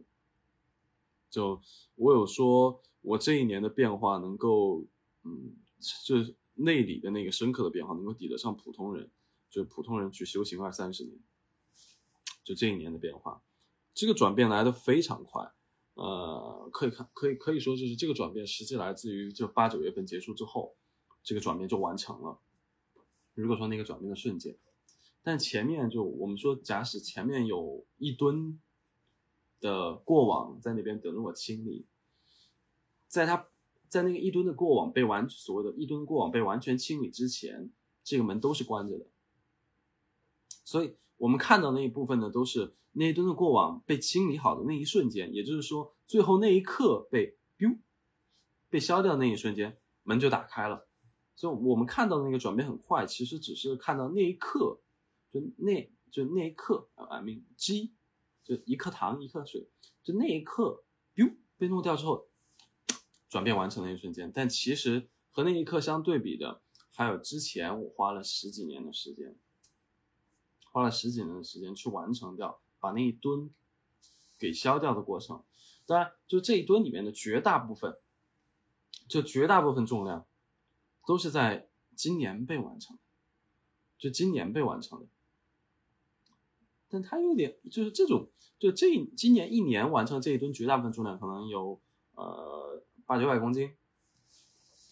Speaker 4: 就我有说，我这一年的变化能够，嗯，就是内里的那个深刻的变化，能够抵得上普通人，就普通人去修行二三十年，就这一年的变化，这个转变来的非常快，呃，可以看，可以可以说就是这个转变实际来自于就八九月份结束之后，这个转变就完成了。如果说那个转变的瞬间，但前面就我们说，假使前面有一吨的过往在那边等着我清理，在他在那个一吨的过往被完所谓的一吨过往被完全清理之前，这个门都是关着的。所以我们看到那一部分呢，都是那一吨的过往被清理好的那一瞬间，也就是说，最后那一刻被 biu 被消掉的那一瞬间，门就打开了。所以我们看到的那个转变很快，其实只是看到那一刻，就那就那一刻，I mean 鸡，就一颗糖一颗水，就那一刻 biu 被弄掉之后，转变完成的一瞬间。但其实和那一刻相对比的，还有之前我花了十几年的时间。花了十几年的时间去完成掉，把那一吨给消掉的过程。当然，就这一吨里面的绝大部分，就绝大部分重量，都是在今年被完成的，就今年被完成的。但它有点，就是这种，就这今年一年完成这一吨绝大部分重量，可能有呃八九百公斤。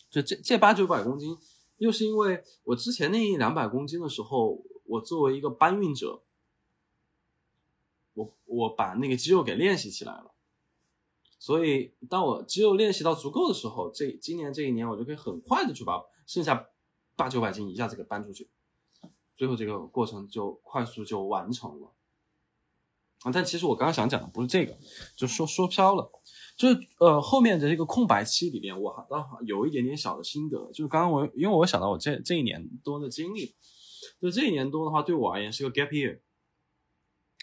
Speaker 4: 就这这八九百公斤，又是因为我之前那一两百公斤的时候。我作为一个搬运者，我我把那个肌肉给练习起来了，所以当我肌肉练习到足够的时候，这今年这一年我就可以很快的去把剩下八九百斤一下子给搬出去，最后这个过程就快速就完成了。啊，但其实我刚刚想讲的不是这个，就说说飘了，就是呃后面的这个空白期里面，我好像有一点点小的心得，就是刚刚我因为我想到我这这一年多的经历。就这一年多的话，对我而言是个 gap year。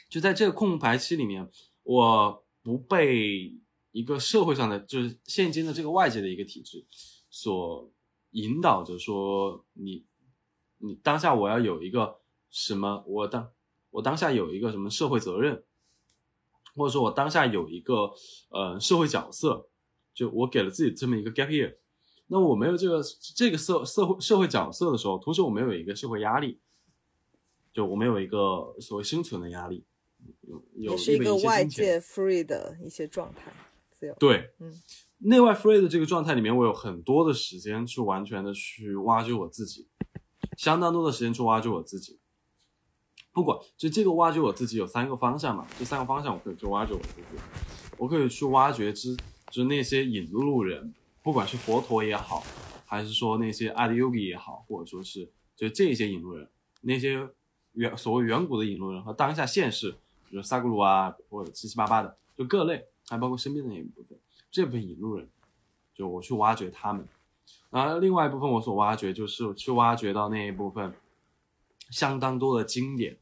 Speaker 4: 就在这个空白期里面，我不被一个社会上的，就是现今的这个外界的一个体制所引导着，说你，你当下我要有一个什么，我当，我当下有一个什么社会责任，或者说我当下有一个呃社会角色，就我给了自己这么一个 gap year。那我没有这个这个社社会社会角色的时候，同时我没有一个社会压力，就我们有一个所谓生存的压力，有
Speaker 2: 是一个外界
Speaker 4: 界
Speaker 2: free 的一些状态，自由。
Speaker 4: 对，
Speaker 2: 嗯，
Speaker 4: 内外 free 的这个状态里面，我有很多的时间去完全的去挖掘我自己，相当多的时间去挖掘我自己。不管就这个挖掘我自己有三个方向嘛，这三个方向我可以去挖掘我自己，我可以去挖掘之就是那些引路人。不管是佛陀也好，还是说那些阿迪尤吉也好，或者说是就这些引路人，那些远所谓远古的引路人和当下现世，比如萨古鲁啊，或者七七八八的，就各类，还包括身边的那一部分，这部分引路人，就我去挖掘他们。然后另外一部分我所挖掘就是去挖掘到那一部分相当多的经典，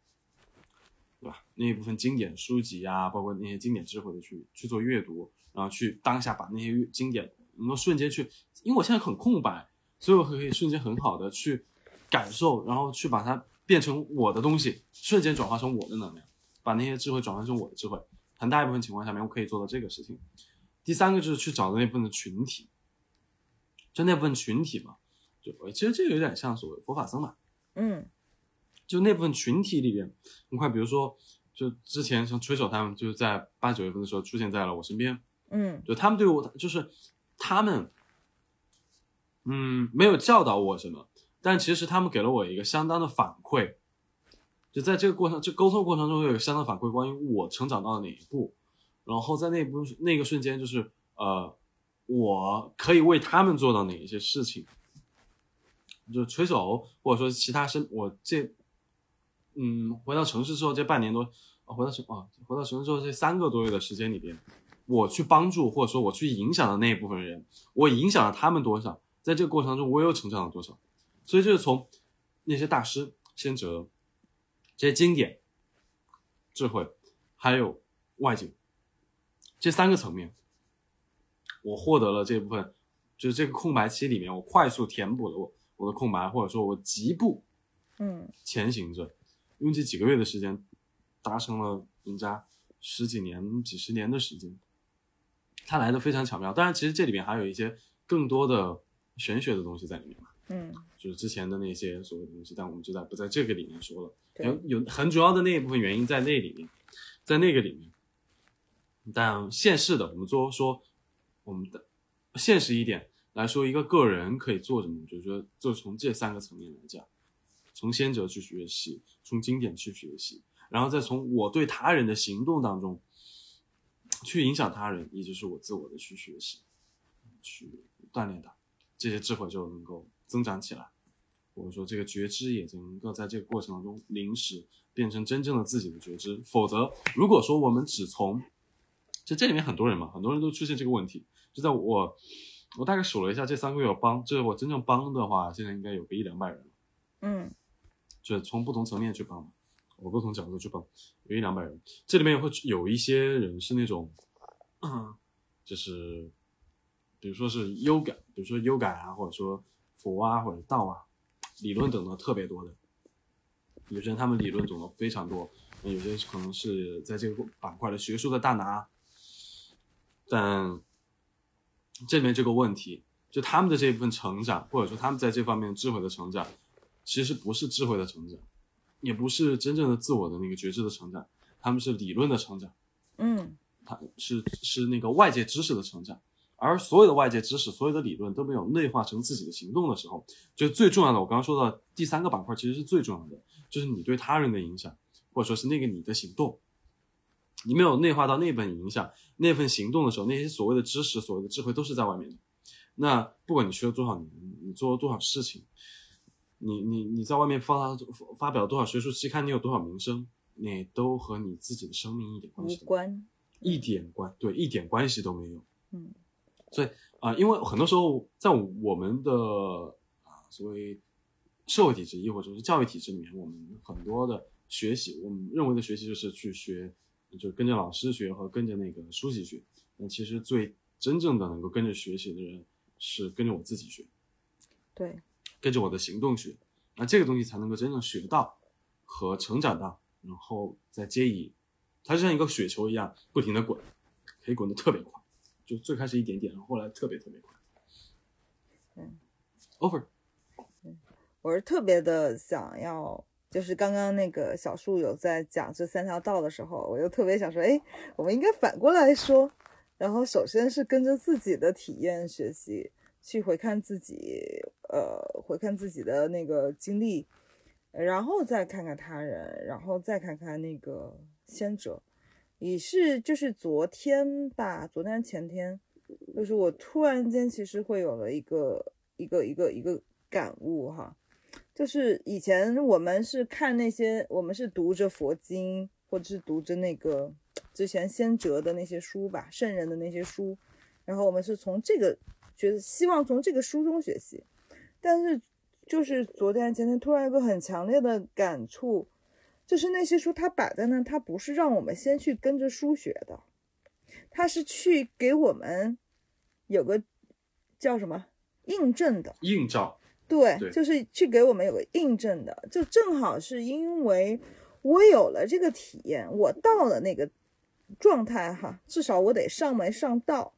Speaker 4: 对吧？那一部分经典书籍啊，包括那些经典智慧的去去做阅读，然后去当下把那些经典。能够瞬间去，因为我现在很空白，所以我可以瞬间很好的去感受，然后去把它变成我的东西，瞬间转化成我的能量，把那些智慧转换成我的智慧。很大一部分情况下面，我可以做到这个事情。第三个就是去找到那部分的群体，就那部分群体嘛，就其实这个有点像所谓佛法僧嘛，
Speaker 2: 嗯
Speaker 4: 就那部分群体里边，很快，比如说，就之前像吹手他们，就是在八九月份的时候出现在了我身边，
Speaker 2: 嗯
Speaker 4: 就他们对我就是。他们，嗯，没有教导我什么，但其实他们给了我一个相当的反馈，就在这个过程，这沟通过程中有相当反馈，关于我成长到了哪一步，然后在那部那个瞬间，就是呃，我可以为他们做到哪一些事情，就吹手或者说其他生，我这，嗯，回到城市之后这半年多，回到城啊，回到城市之后这三个多月的时间里边。我去帮助或者说我去影响的那一部分人，我影响了他们多少？在这个过程中，我又成长了多少？所以，就是从那些大师、先哲、这些经典、智慧，还有外景这三个层面，我获得了这部分，就是这个空白期里面，我快速填补了我我的空白，或者说我疾步
Speaker 2: 嗯
Speaker 4: 前行着，用这几个月的时间，达成了人家十几年、几十年的时间。它来的非常巧妙，当然，其实这里面还有一些更多的玄学的东西在里面嘛，
Speaker 2: 嗯，
Speaker 4: 就是之前的那些所谓的东西，但我们就在不在这个里面说了。有有很主要的那一部分原因在那里面，在那个里面。但现实的，我们说说我们的现实一点，来说，一个个人可以做什么？就是说，就从这三个层面来讲，从先哲去学习，从经典去学习，然后再从我对他人的行动当中去影响他人，也就是我自我的去学习，去锻炼他，这些智慧就能够增长起来。或者说，这个觉知也能够在这个过程当中临时变成真正的自己的觉知。否则，如果说我们只从，就这里面很多人嘛，很多人都出现这个问题。就在我，我大概数了一下，这三个月我帮，就是我真正帮的话，现在应该有个一两百人了。
Speaker 2: 嗯
Speaker 4: 就是从不同层面去帮，我不同角度去帮，有一两百人。这里面会有一些人是那种，嗯，就是比如说是优感，比如说优感啊，或者说佛啊，或者道啊，理论懂得特别多的。有些人他们理论懂得非常多，有些可能是在这个板块的学术的大拿，但这里面这个问题，就他们的这一部分成长，或者说他们在这方面智慧的成长，其实不是智慧的成长，也不是真正的自我的那个觉知的成长，他们是理论的成长，
Speaker 2: 嗯
Speaker 4: 他是是那个外界知识的成长，而所有的外界知识、所有的理论都没有内化成自己的行动的时候，就最重要的，我刚刚说到第三个板块其实是最重要的，就是你对他人的影响，或者说是那个你的行动，你没有内化到那份影响、那份行动的时候，那些所谓的知识、所谓的智慧都是在外面的。那不管你学了多少年，你做了多少事情，你你你在外面发发表多少学术期刊，你有多少名声，你都和你自己的生命一点关
Speaker 2: 无
Speaker 4: 系都
Speaker 2: 关。
Speaker 4: 一点关对一点关系都没有。
Speaker 2: 嗯，
Speaker 4: 所以啊、因为很多时候在我们的啊所谓社会体制，亦或者是教育体制里面，我们很多的学习，我们认为的学习就是去学，就是跟着老师学和跟着那个书籍学。那其实最真正的能够跟着学习的人，是跟着我自己学，
Speaker 2: 对，
Speaker 4: 跟着我的行动学，那这个东西才能够真正学到和成长到，然后再接以，它就像一个雪球一样不停的滚，可以滚得特别快，就最开始一点点，然后后来特别特别快。
Speaker 2: 嗯
Speaker 4: ，over，
Speaker 2: 我是特别的想要，就是刚刚那个小树有在讲这三条道的时候，我就特别想说，哎，我们应该反过来说，然后首先是跟着自己的体验学习，去回看自己，呃，回看自己的那个经历，然后再看看他人，然后再看看那个先者，也是就是昨天吧，昨天前天，就是我突然间其实会有了一个一个一个一个感悟哈，就是以前我们是看那些，我们是读着佛经，或者是读着那个之前先哲的那些书吧，圣人的那些书，然后我们是从这个觉得希望从这个书中学习，但是就是昨天前天突然有个很强烈的感触，就是那些书它摆在那，它不是让我们先去跟着书学的，它是去给我们有个叫什么印证的。
Speaker 4: 印照，
Speaker 2: 对，
Speaker 4: 对
Speaker 2: 就是去给我们有个印证的，就正好是因为我有了这个体验，我到了那个状态哈，至少我得上没上道，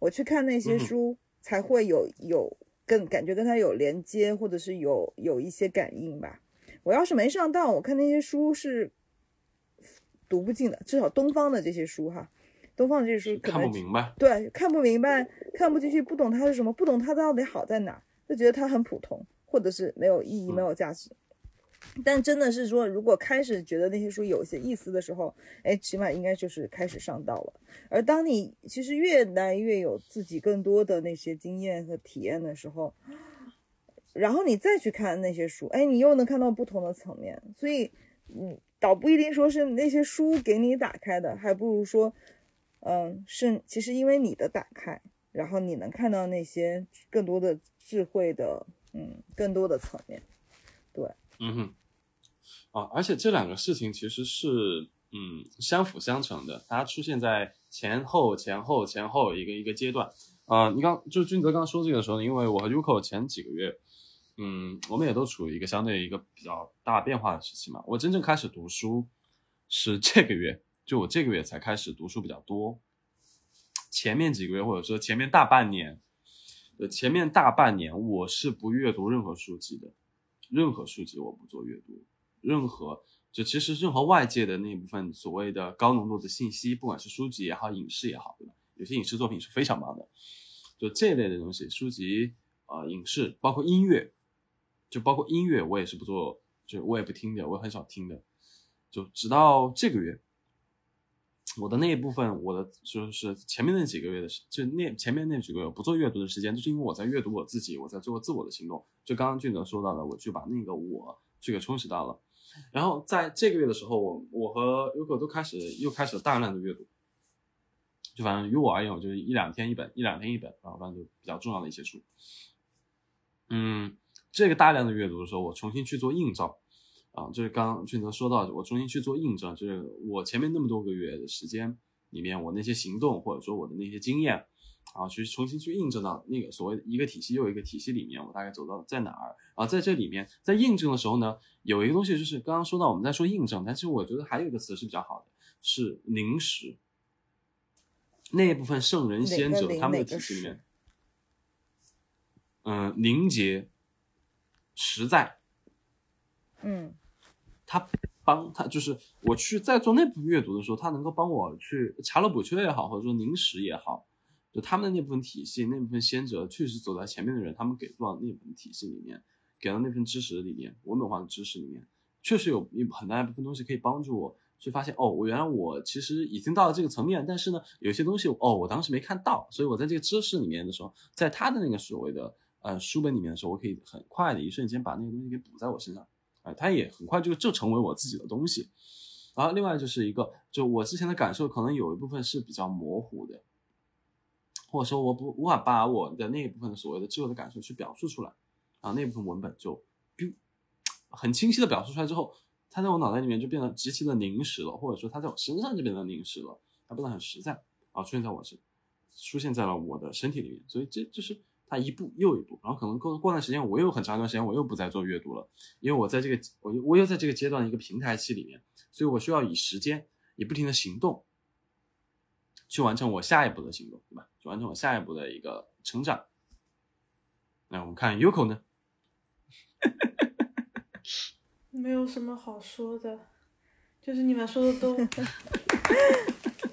Speaker 2: 我去看那些书，才会有有跟感觉跟它有连接，或者是有有一些感应吧。我要是没上当，我看那些书是读不进的，至少东方的这些书哈，东方的这些书可
Speaker 4: 看
Speaker 2: 能
Speaker 4: 不明白，
Speaker 2: 对，看不明白，看不进去，不懂它是什么，不懂它到底好在哪儿，就觉得它很普通，或者是没有意义、没
Speaker 4: 嗯
Speaker 2: 有价值。但真的是说，如果开始觉得那些书有些意思的时候，哎，起码应该就是开始上道了。而当你其实越来越有自己更多的那些经验和体验的时候，然后你再去看那些书，哎，你又能看到不同的层面。所以，嗯，倒不一定说是那些书给你打开的，还不如说，嗯，是其实因为你的打开，然后你能看到那些更多的智慧的，嗯，更多的层面。
Speaker 4: 对嗯哼，啊，而且这两个事情其实是嗯相辅相成的，它出现在前后前后前后一个一个阶段。啊、你刚就俊泽刚说这个时候，因为我和 Yuko 前几个月，嗯，我们也都处于一个相对一个比较大变化的时期嘛。我真正开始读书是这个月，就我这个月才开始读书比较多。前面几个月或者说前面大半年，呃，前面大半年我是不阅读任何书籍的。任何书籍我不做阅读，任何就其实任何外界的那部分所谓的高浓度的信息，不管是书籍也好，影视也好，对吧？有些影视作品是非常棒的，就这一类的东西，书籍、呃影视，包括音乐，就包括音乐，我也是不做，就我也不听的，我也很少听的。就直到这个月，我的那一部分，我的就是前面那几个月的，就那前面那几个月不做阅读的时间，就是因为我在阅读我自己，我在做自我的行动。就刚刚俊德说到的，我去把那个我去给充实到了。然后在这个月的时候，我我和 Uko 都开始又开始大量的阅读。就反正于我而言，我就是一两天一本，一两天一本，然后反正就比较重要的一些书。嗯，这个大量的阅读的时候，我重新去做映照。啊，就是刚刚俊泽说到，我重新去做印证，就是我前面那么多个月的时间里面，我那些行动或者说我的那些经验，啊，去重新去印证到那个所谓一个体系又一个体系里面，我大概走到在哪儿啊？在这里面，在印证的时候呢，有一个东西就是刚刚说到我们在说印证，但其实我觉得还有一个词是比较好的，是凝实。那一部分圣人先者他们的体系里面，嗯，凝结实在。
Speaker 2: 嗯，
Speaker 4: 他帮他就是我去在做那部分阅读的时候，他能够帮我去查漏补缺也好，或者说凝实也好，就他们的那部分体系，那部分先哲确实走在前面的人，他们给出到那部分体系里面，给到那份知识里面，文本化的知识里面，确实有一很大一部分东西可以帮助我去发现，哦，我原来我其实已经到了这个层面，但是呢，有些东西哦，我当时没看到，所以我在这个知识里面的时候，在他的那个所谓的呃书本里面的时候，我可以很快的一瞬间把那个东西给补在我身上。啊，它也很快就就成为我自己的东西，然后另外就是一个，就我之前的感受可能有一部分是比较模糊的，或者说我不无法把我的那一部分所谓的自我的感受去表述出来，啊，那部分文本就，很清晰的表述出来之后，它在我脑袋里面就变得极其的凝实了，或者说它在我身上就变得凝实了，它变得很实在，啊，出现在我身，出现在了我的身体里面，所以这就是。它一步又一步，然后可能过过段时间，我又很长一段时间我又不再做阅读了，因为我在这个我我又在这个阶段一个平台期里面，所以我需要以时间以不停的行动，去完成我下一步的行动，对吧？去完成我下一步的一个成长。那我们看 Uko 呢？(laughs)
Speaker 3: 没有什么好说的，就是你们说的都。(laughs)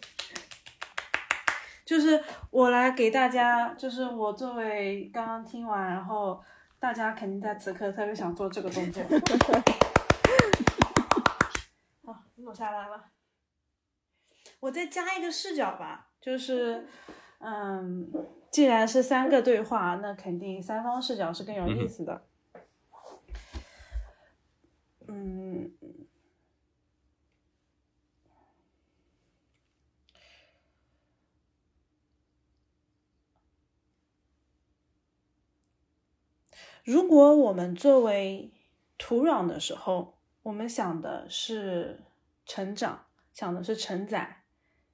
Speaker 3: 就是我来给大家，就是我作为刚刚听完，然后大家肯定在此刻特别想做这个动作。(laughs) 好，落下来了。我再加一个视角吧，就是，嗯，既然是三个对话，那肯定三方视角是更有意思的。嗯。如果我们作为土壤的时候，我们想的是成长，想的是承载，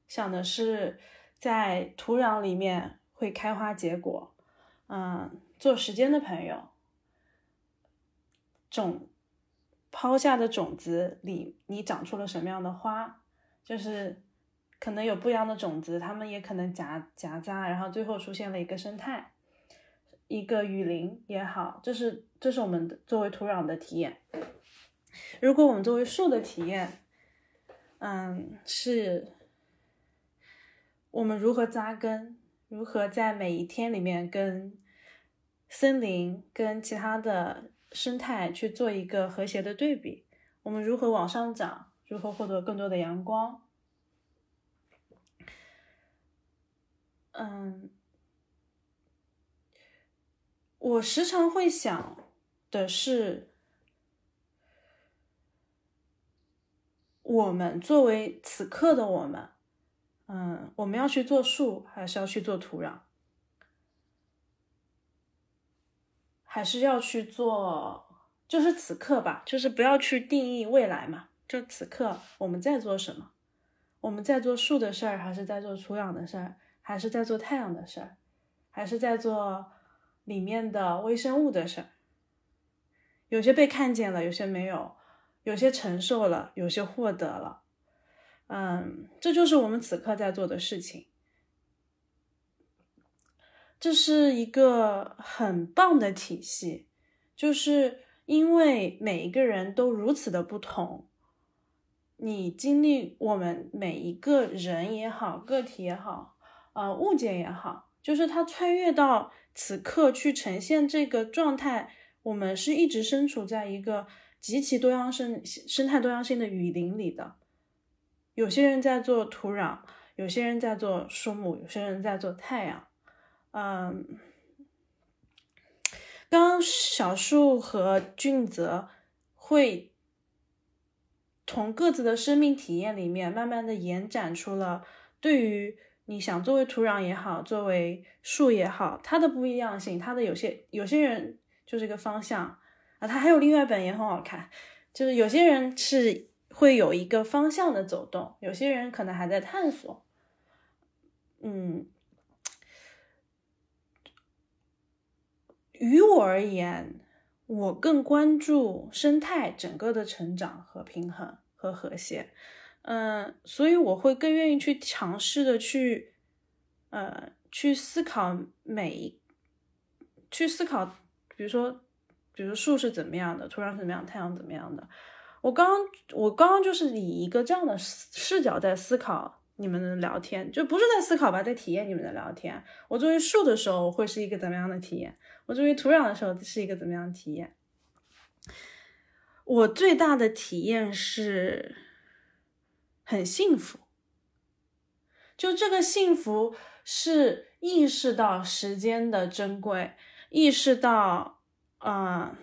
Speaker 3: 想的是在土壤里面会开花结果。嗯，做时间的朋友，种抛下的种子里，你长出了什么样的花？就是可能有不一样的种子，它们也可能夹夹杂，然后最后出现了一个生态。一个雨林也好，这是这是我们的作为土壤的体验。如果我们作为树的体验，嗯，是我们如何扎根，如何在每一天里面跟森林、跟其他的生态去做一个和谐的对比，我们如何往上涨，如何获得更多的阳光，嗯。我时常会想的是，我们作为此刻的我们，嗯，我们要去做树，还是要去做土壤，还是要去做，就是此刻吧，就是不要去定义未来嘛，就此刻我们在做什么？我们在做树的事儿，还是在做土壤的事儿，还是在做太阳的事儿，还是在做？里面的微生物的事儿，有些被看见了，有些没有，有些承受了，有些获得了。嗯，这就是我们此刻在做的事情。这是一个很棒的体系，就是因为每一个人都如此的不同，你经历我们每一个人也好，个体也好，呃，物件也好。就是他穿越到此刻去呈现这个状态，我们是一直身处在一个极其多样生生态多样性的雨林里的。有些人在做土壤，有些人在做树木，有些人在做太阳。嗯，刚刚小树和俊泽会从各自的生命体验里面，慢慢的延展出了对于你想作为土壤也好，作为树也好，它的不一样性，它的有些有些人就是一个方向啊，它还有另外一本也很好看，就是有些人是会有一个方向的走动，有些人可能还在探索，嗯。于我而言，我更关注生态整个的成长和平衡和和谐，嗯，所以我会更愿意去尝试的去，呃，去思考每一，去思考，比如说，比如树是怎么样的，土壤怎么样，太阳怎么样的。我刚刚我刚刚就是以一个这样的视角在思考你们的聊天，就不是在思考吧，在体验你们的聊天。我作为树的时候会是一个怎么样的体验？我作为土壤的时候是一个怎么样的体验？我最大的体验是很幸福，就这个幸福是意识到时间的珍贵，意识到啊，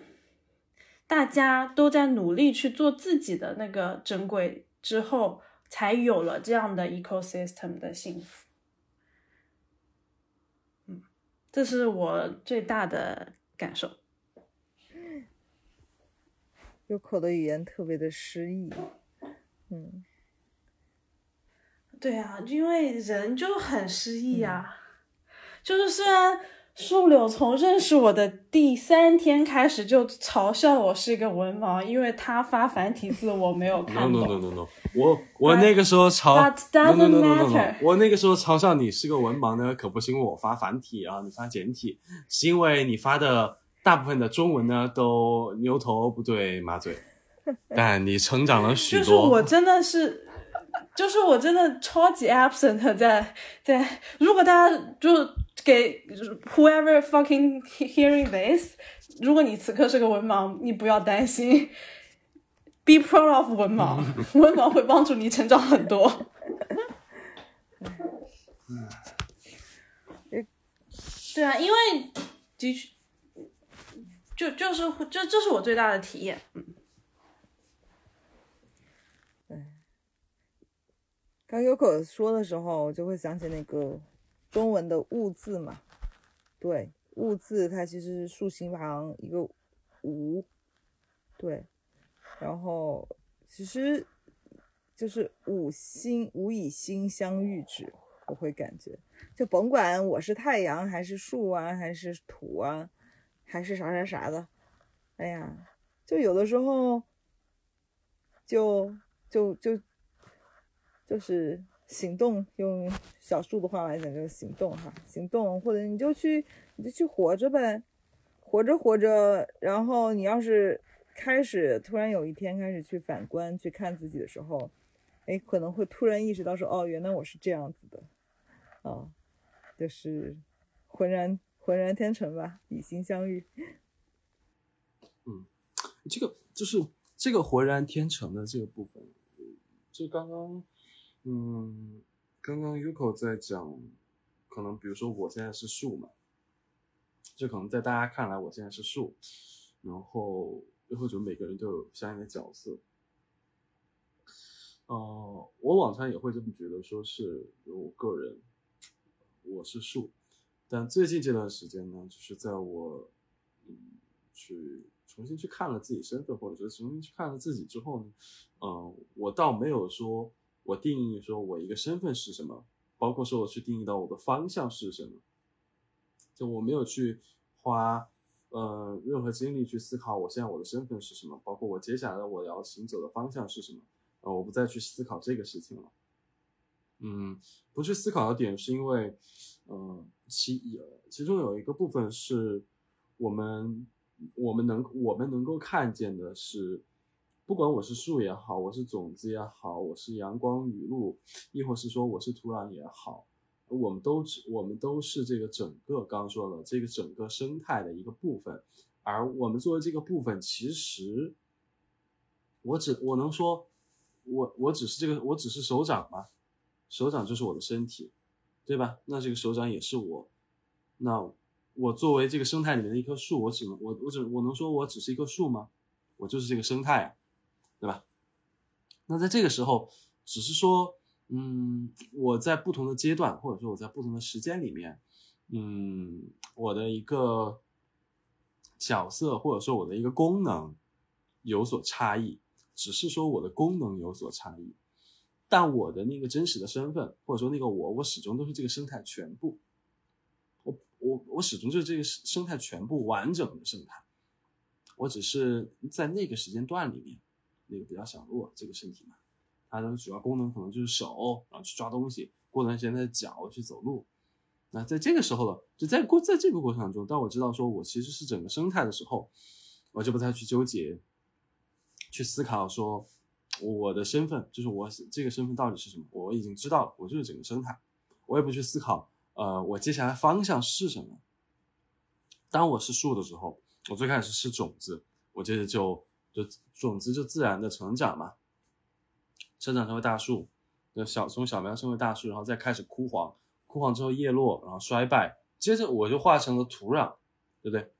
Speaker 3: 大家都在努力去做自己的那个珍贵之后，才有了这样的 ecosystem 的幸福。这是我最大的感受。
Speaker 2: 有口的语言特别的诗意，嗯，
Speaker 3: 对啊，因为人就很失忆啊。就是虽然树柳从认识我的第三天开始就嘲笑我是一个文盲，因为他发繁体字我没有看 (laughs) 懂。
Speaker 4: No no no no no，我我那个时候嘲 no no no no no，我那个时候嘲笑你是个文盲呢，可不是因为我发繁体，啊你发简体，是因为你发的大部分的中文呢都牛头不对马嘴，(laughs) 但你成长了许多
Speaker 3: 就是。我真的是，就是我真的超级 absent 在在。如果大家就给 whoever fucking hearing this，如果你此刻是个文盲，你不要担心，be proud of 文盲，文盲会帮助你成长很多。(laughs) 对啊，因为的确，就就是这这是我最大的体验。
Speaker 2: 刚有可说的时候，我就会想起那个中文的“物”字嘛。对，“物”字它其实是竖心旁一个“无”，对，然后其实就是五心无以心相遇之，我会感觉，就甭管我是太阳还是树啊，还是土啊，还是啥啥啥的，哎呀，就有的时候就就就就是行动，用小树的话来讲就是行动哈，行动或者你就去你就去活着呗，活着活着，然后你要是开始突然有一天开始去反观去看自己的时候，哎，可能会突然意识到说，哦，原来我是这样子的，啊，就是浑然浑然天成吧，以心相遇。(laughs)
Speaker 4: 嗯这个就是这个浑然天成的这个部分，就刚刚，嗯，刚刚 Yuko 在讲，可能比如说我现在是树嘛，就可能在大家看来我现在是树，然后又或者每个人都有相应的角色。呃，我往常也会这么觉得，说是我个人，我是树，但最近这段时间呢，就是在我嗯去重新去看了自己身份，或者说重新去看了自己之后呢，嗯、我倒没有说我定义说我一个身份是什么，包括说我去定义到我的方向是什么，就我没有去花呃任何精力去思考我现在我的身份是什么，包括我接下来我要行走的方向是什么，呃，我不再去思考这个事情了。嗯，不去思考的点是因为，呃，其其中有一个部分是我们我们能我们能够看见的是，不管我是树也好，我是种子也好，我是阳光雨露，亦或是说我是土壤也好，我们都是我们都是这个整个刚刚说了这个整个生态的一个部分，而我们作为这个部分，其实我只我能说，我我只是这个我只是手掌嘛，手掌就是我的身体，对吧？那这个手掌也是我，那我作为这个生态里面的一棵树，我只能我我只我能说我只是一棵树吗？我就是这个生态啊，对吧？那在这个时候，只是说。嗯，我在不同的阶段，或者说我在不同的时间里面，嗯，我的一个角色或者说我的一个功能有所差异，只是说我的功能有所差异，但我的那个真实的身份或者说那个我，我始终都是这个生态全部，我我我始终就是这个生态全部完整的生态，我只是在那个时间段里面那个比较小弱这个身体嘛。它的主要功能可能就是手，然后去抓东西；过段时间的脚去走路。那在这个时候了，就在过在这个过程中，当我知道说我其实是整个生态的时候，我就不再去纠结，去思考说我的身份就是我这个身份到底是什么。我已经知道了，我就是整个生态，我也不去思考，呃，我接下来方向是什么。当我是树的时候，我最开始是种子，我接着就就种子就自然的成长嘛。生长成为大树，那小从小苗成为大树，然后再开始枯黄，枯黄之后叶落，然后衰败，接着我就化成了土壤，对不对？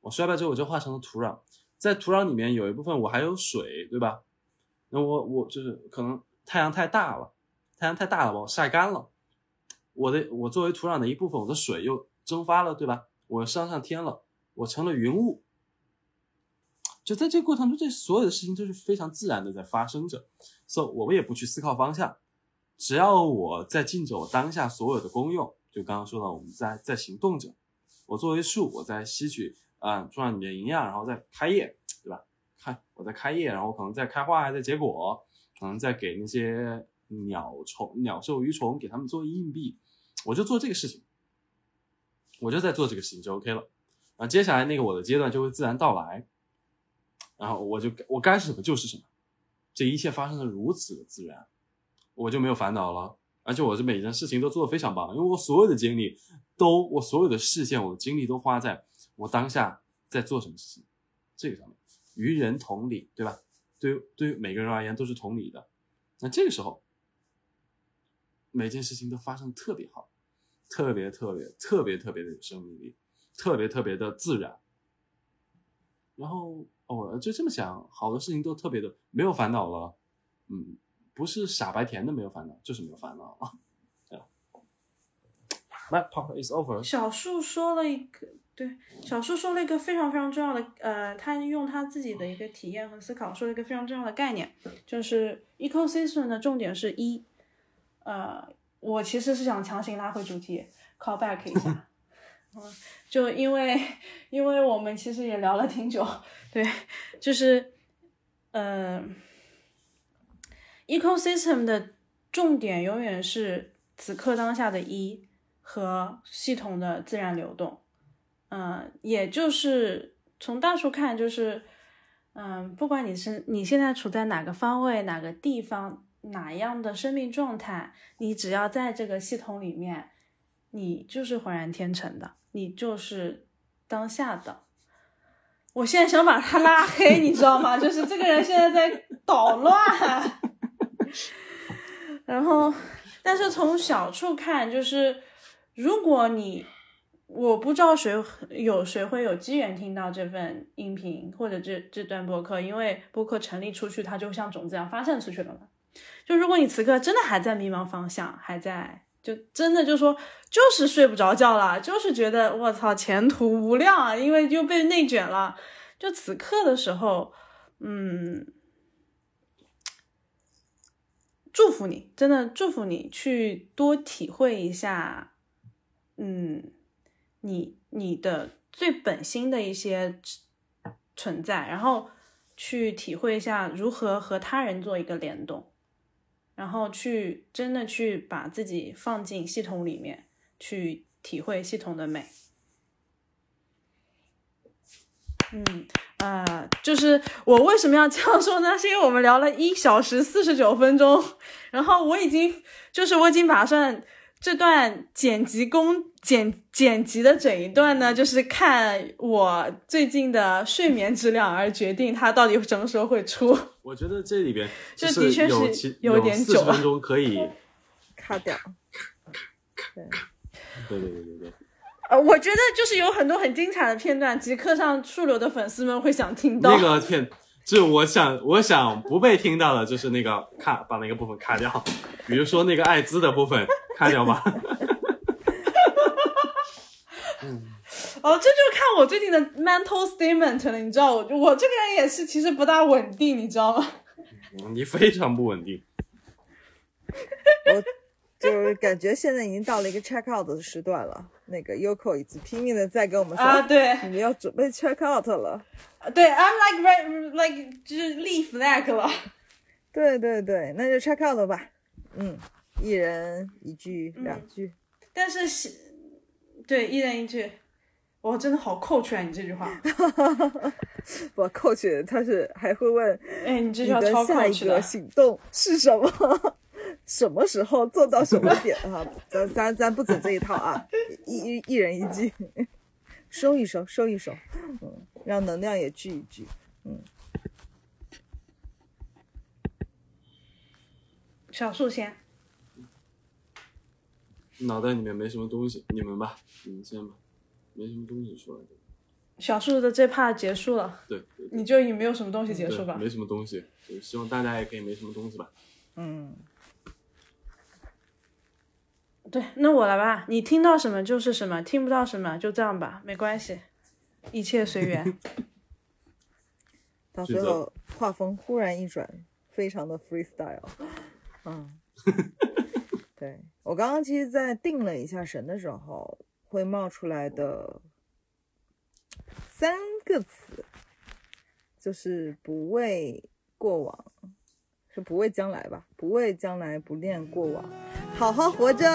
Speaker 4: 我衰败之后我就化成了土壤，在土壤里面有一部分我还有水，对吧？那我我就是可能太阳太大了，太阳太大了把我晒干了，我的我作为土壤的一部分，我的水又蒸发了，对吧？我升上天了，我成了云雾。就在这个过程中，这所有的事情都是非常自然的在发生着，so 我们也不去思考方向，只要我在尽着我当下所有的功用，就刚刚说到我们在在行动着，我作为树，我在吸取啊土壤里面营养，然后再开叶，对吧？开我在开叶，然后可能在开花，还在结果，可能在给那些鸟虫、鸟兽、鱼虫给他们做硬币，我就做这个事情，我就在做这个事情就 OK 了，啊，接下来那个我的阶段就会自然到来。然后我就我该是什么就是什么，这一切发生的如此的自然，我就没有烦恼了。而且我这每件事情都做得非常棒，因为我所有的精力都，我所有的视线，我的精力都花在我当下在做什么事情这个上面。与人同理，对吧？对对于每个人而言都是同理的。那这个时候，每件事情都发生特别好，特别特别特别特别的有生命力，特别特别的自然。然后。哦，就这么想，好多事情都特别的没有烦恼了，嗯，不是傻白甜的没有烦恼，就是没有烦恼啊。My part is over。
Speaker 3: 小树说了一个，对，小树说了一个非常非常重要的，呃，他用他自己的一个体验和思考说了一个非常重要的概念，就是 ecosystem 的重点是一，呃，我其实是想强行拉回主题，call back 一下。嗯，就因为，因为我们其实也聊了挺久，对，就是，嗯，ecosystem 的重点永远是此刻当下的一和系统的自然流动，嗯，也就是从大处看，就是，嗯，不管你是你现在处在哪个方位、哪个地方、哪样的生命状态，你只要在这个系统里面，你就是浑然天成的。你就是当下的，我现在想把他拉黑，你知道吗？就是这个人现在在捣乱。(laughs) 然后，但是从小处看，就是如果你，我不知道谁有谁会有机缘听到这份音频或者这这段播客，因为播客成立出去，它就像种子一样发散出去了嘛。就如果你此刻真的还在迷茫方向，还在。就真的就说就是睡不着觉了，就是觉得我操前途无量啊，因为就被内卷了。就此刻的时候，嗯，祝福你，真的祝福你去多体会一下，嗯，你你的最本心的一些存在，然后去体会一下如何和他人做一个联动。然后去真的去把自己放进系统里面，去体会系统的美。嗯啊，就是我为什么要这样说呢？是因为我们聊了一小时四十九分钟，然后我已经就是我已经打算这段剪辑工剪剪辑的整一段呢，就是看我最近的睡眠质量而决定它到底什么时候会出。
Speaker 4: 我觉得这里边 (laughs)
Speaker 3: 这
Speaker 4: 就
Speaker 3: 的确是
Speaker 4: 有
Speaker 3: 点久了
Speaker 4: 四十分钟可以，(laughs)
Speaker 1: 卡掉。对，
Speaker 4: 对对对对对，
Speaker 3: 呃，我觉得就是有很多很精彩的片段，极客上树流的粉丝们会想听到。
Speaker 4: 那个片，就我想我想不被听到的，就是那个卡把那个部分卡掉，比如说那个艾滋的部分卡掉吧。(laughs) (laughs)
Speaker 3: 哦，这就看我最近的 mental statement 了，你知道，我我这个人也是其实不大稳定，你知道吗？
Speaker 4: 你非常不稳定，(laughs)
Speaker 1: 我就是感觉现在已经到了一个 check out 的时段了。那个 Yoko 已经拼命的在跟我们说，
Speaker 3: 啊，对
Speaker 1: 你们要准备 check out 了。
Speaker 3: 对，I'm like re- like 就是立 flag 了。
Speaker 1: 对对对，那就 check out 吧。嗯，一人一句两句。
Speaker 3: 但是是，对，一人一句，哇真的好扣出来你这句话，(laughs)
Speaker 1: 我 coach 他是还会问
Speaker 3: 哎，你这句话
Speaker 1: 下一
Speaker 3: coach 的
Speaker 1: 个。行动是什么？什么时候做到什么点啊？(laughs) 咱咱咱不走这一套啊！一一一人一句，收一收，收一收，嗯，让能量也聚一聚。
Speaker 3: 嗯小树先，
Speaker 4: 脑袋里面没什么东西，你们吧，你们先吧，没什么东西出来的。
Speaker 3: 小树的这 part 结束了，
Speaker 4: 对对对
Speaker 3: 你就以没有什么东西结束吧。
Speaker 4: 没什么东西，就希望大家也可以没什么东西吧。
Speaker 1: 嗯，
Speaker 3: 对，那我来吧，你听到什么就是什么，听不到什么就这样吧，没关系，一切随缘。(laughs)
Speaker 1: 到最后画风忽然一转，非常的 freestyle。(laughs) 嗯，对我刚刚其实，在定了一下神的时候，会冒出来的三个词，就是不畏过往，是不畏将来吧？不畏将来，不恋过往，好好活着。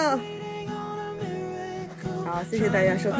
Speaker 1: 好，谢谢大家收听。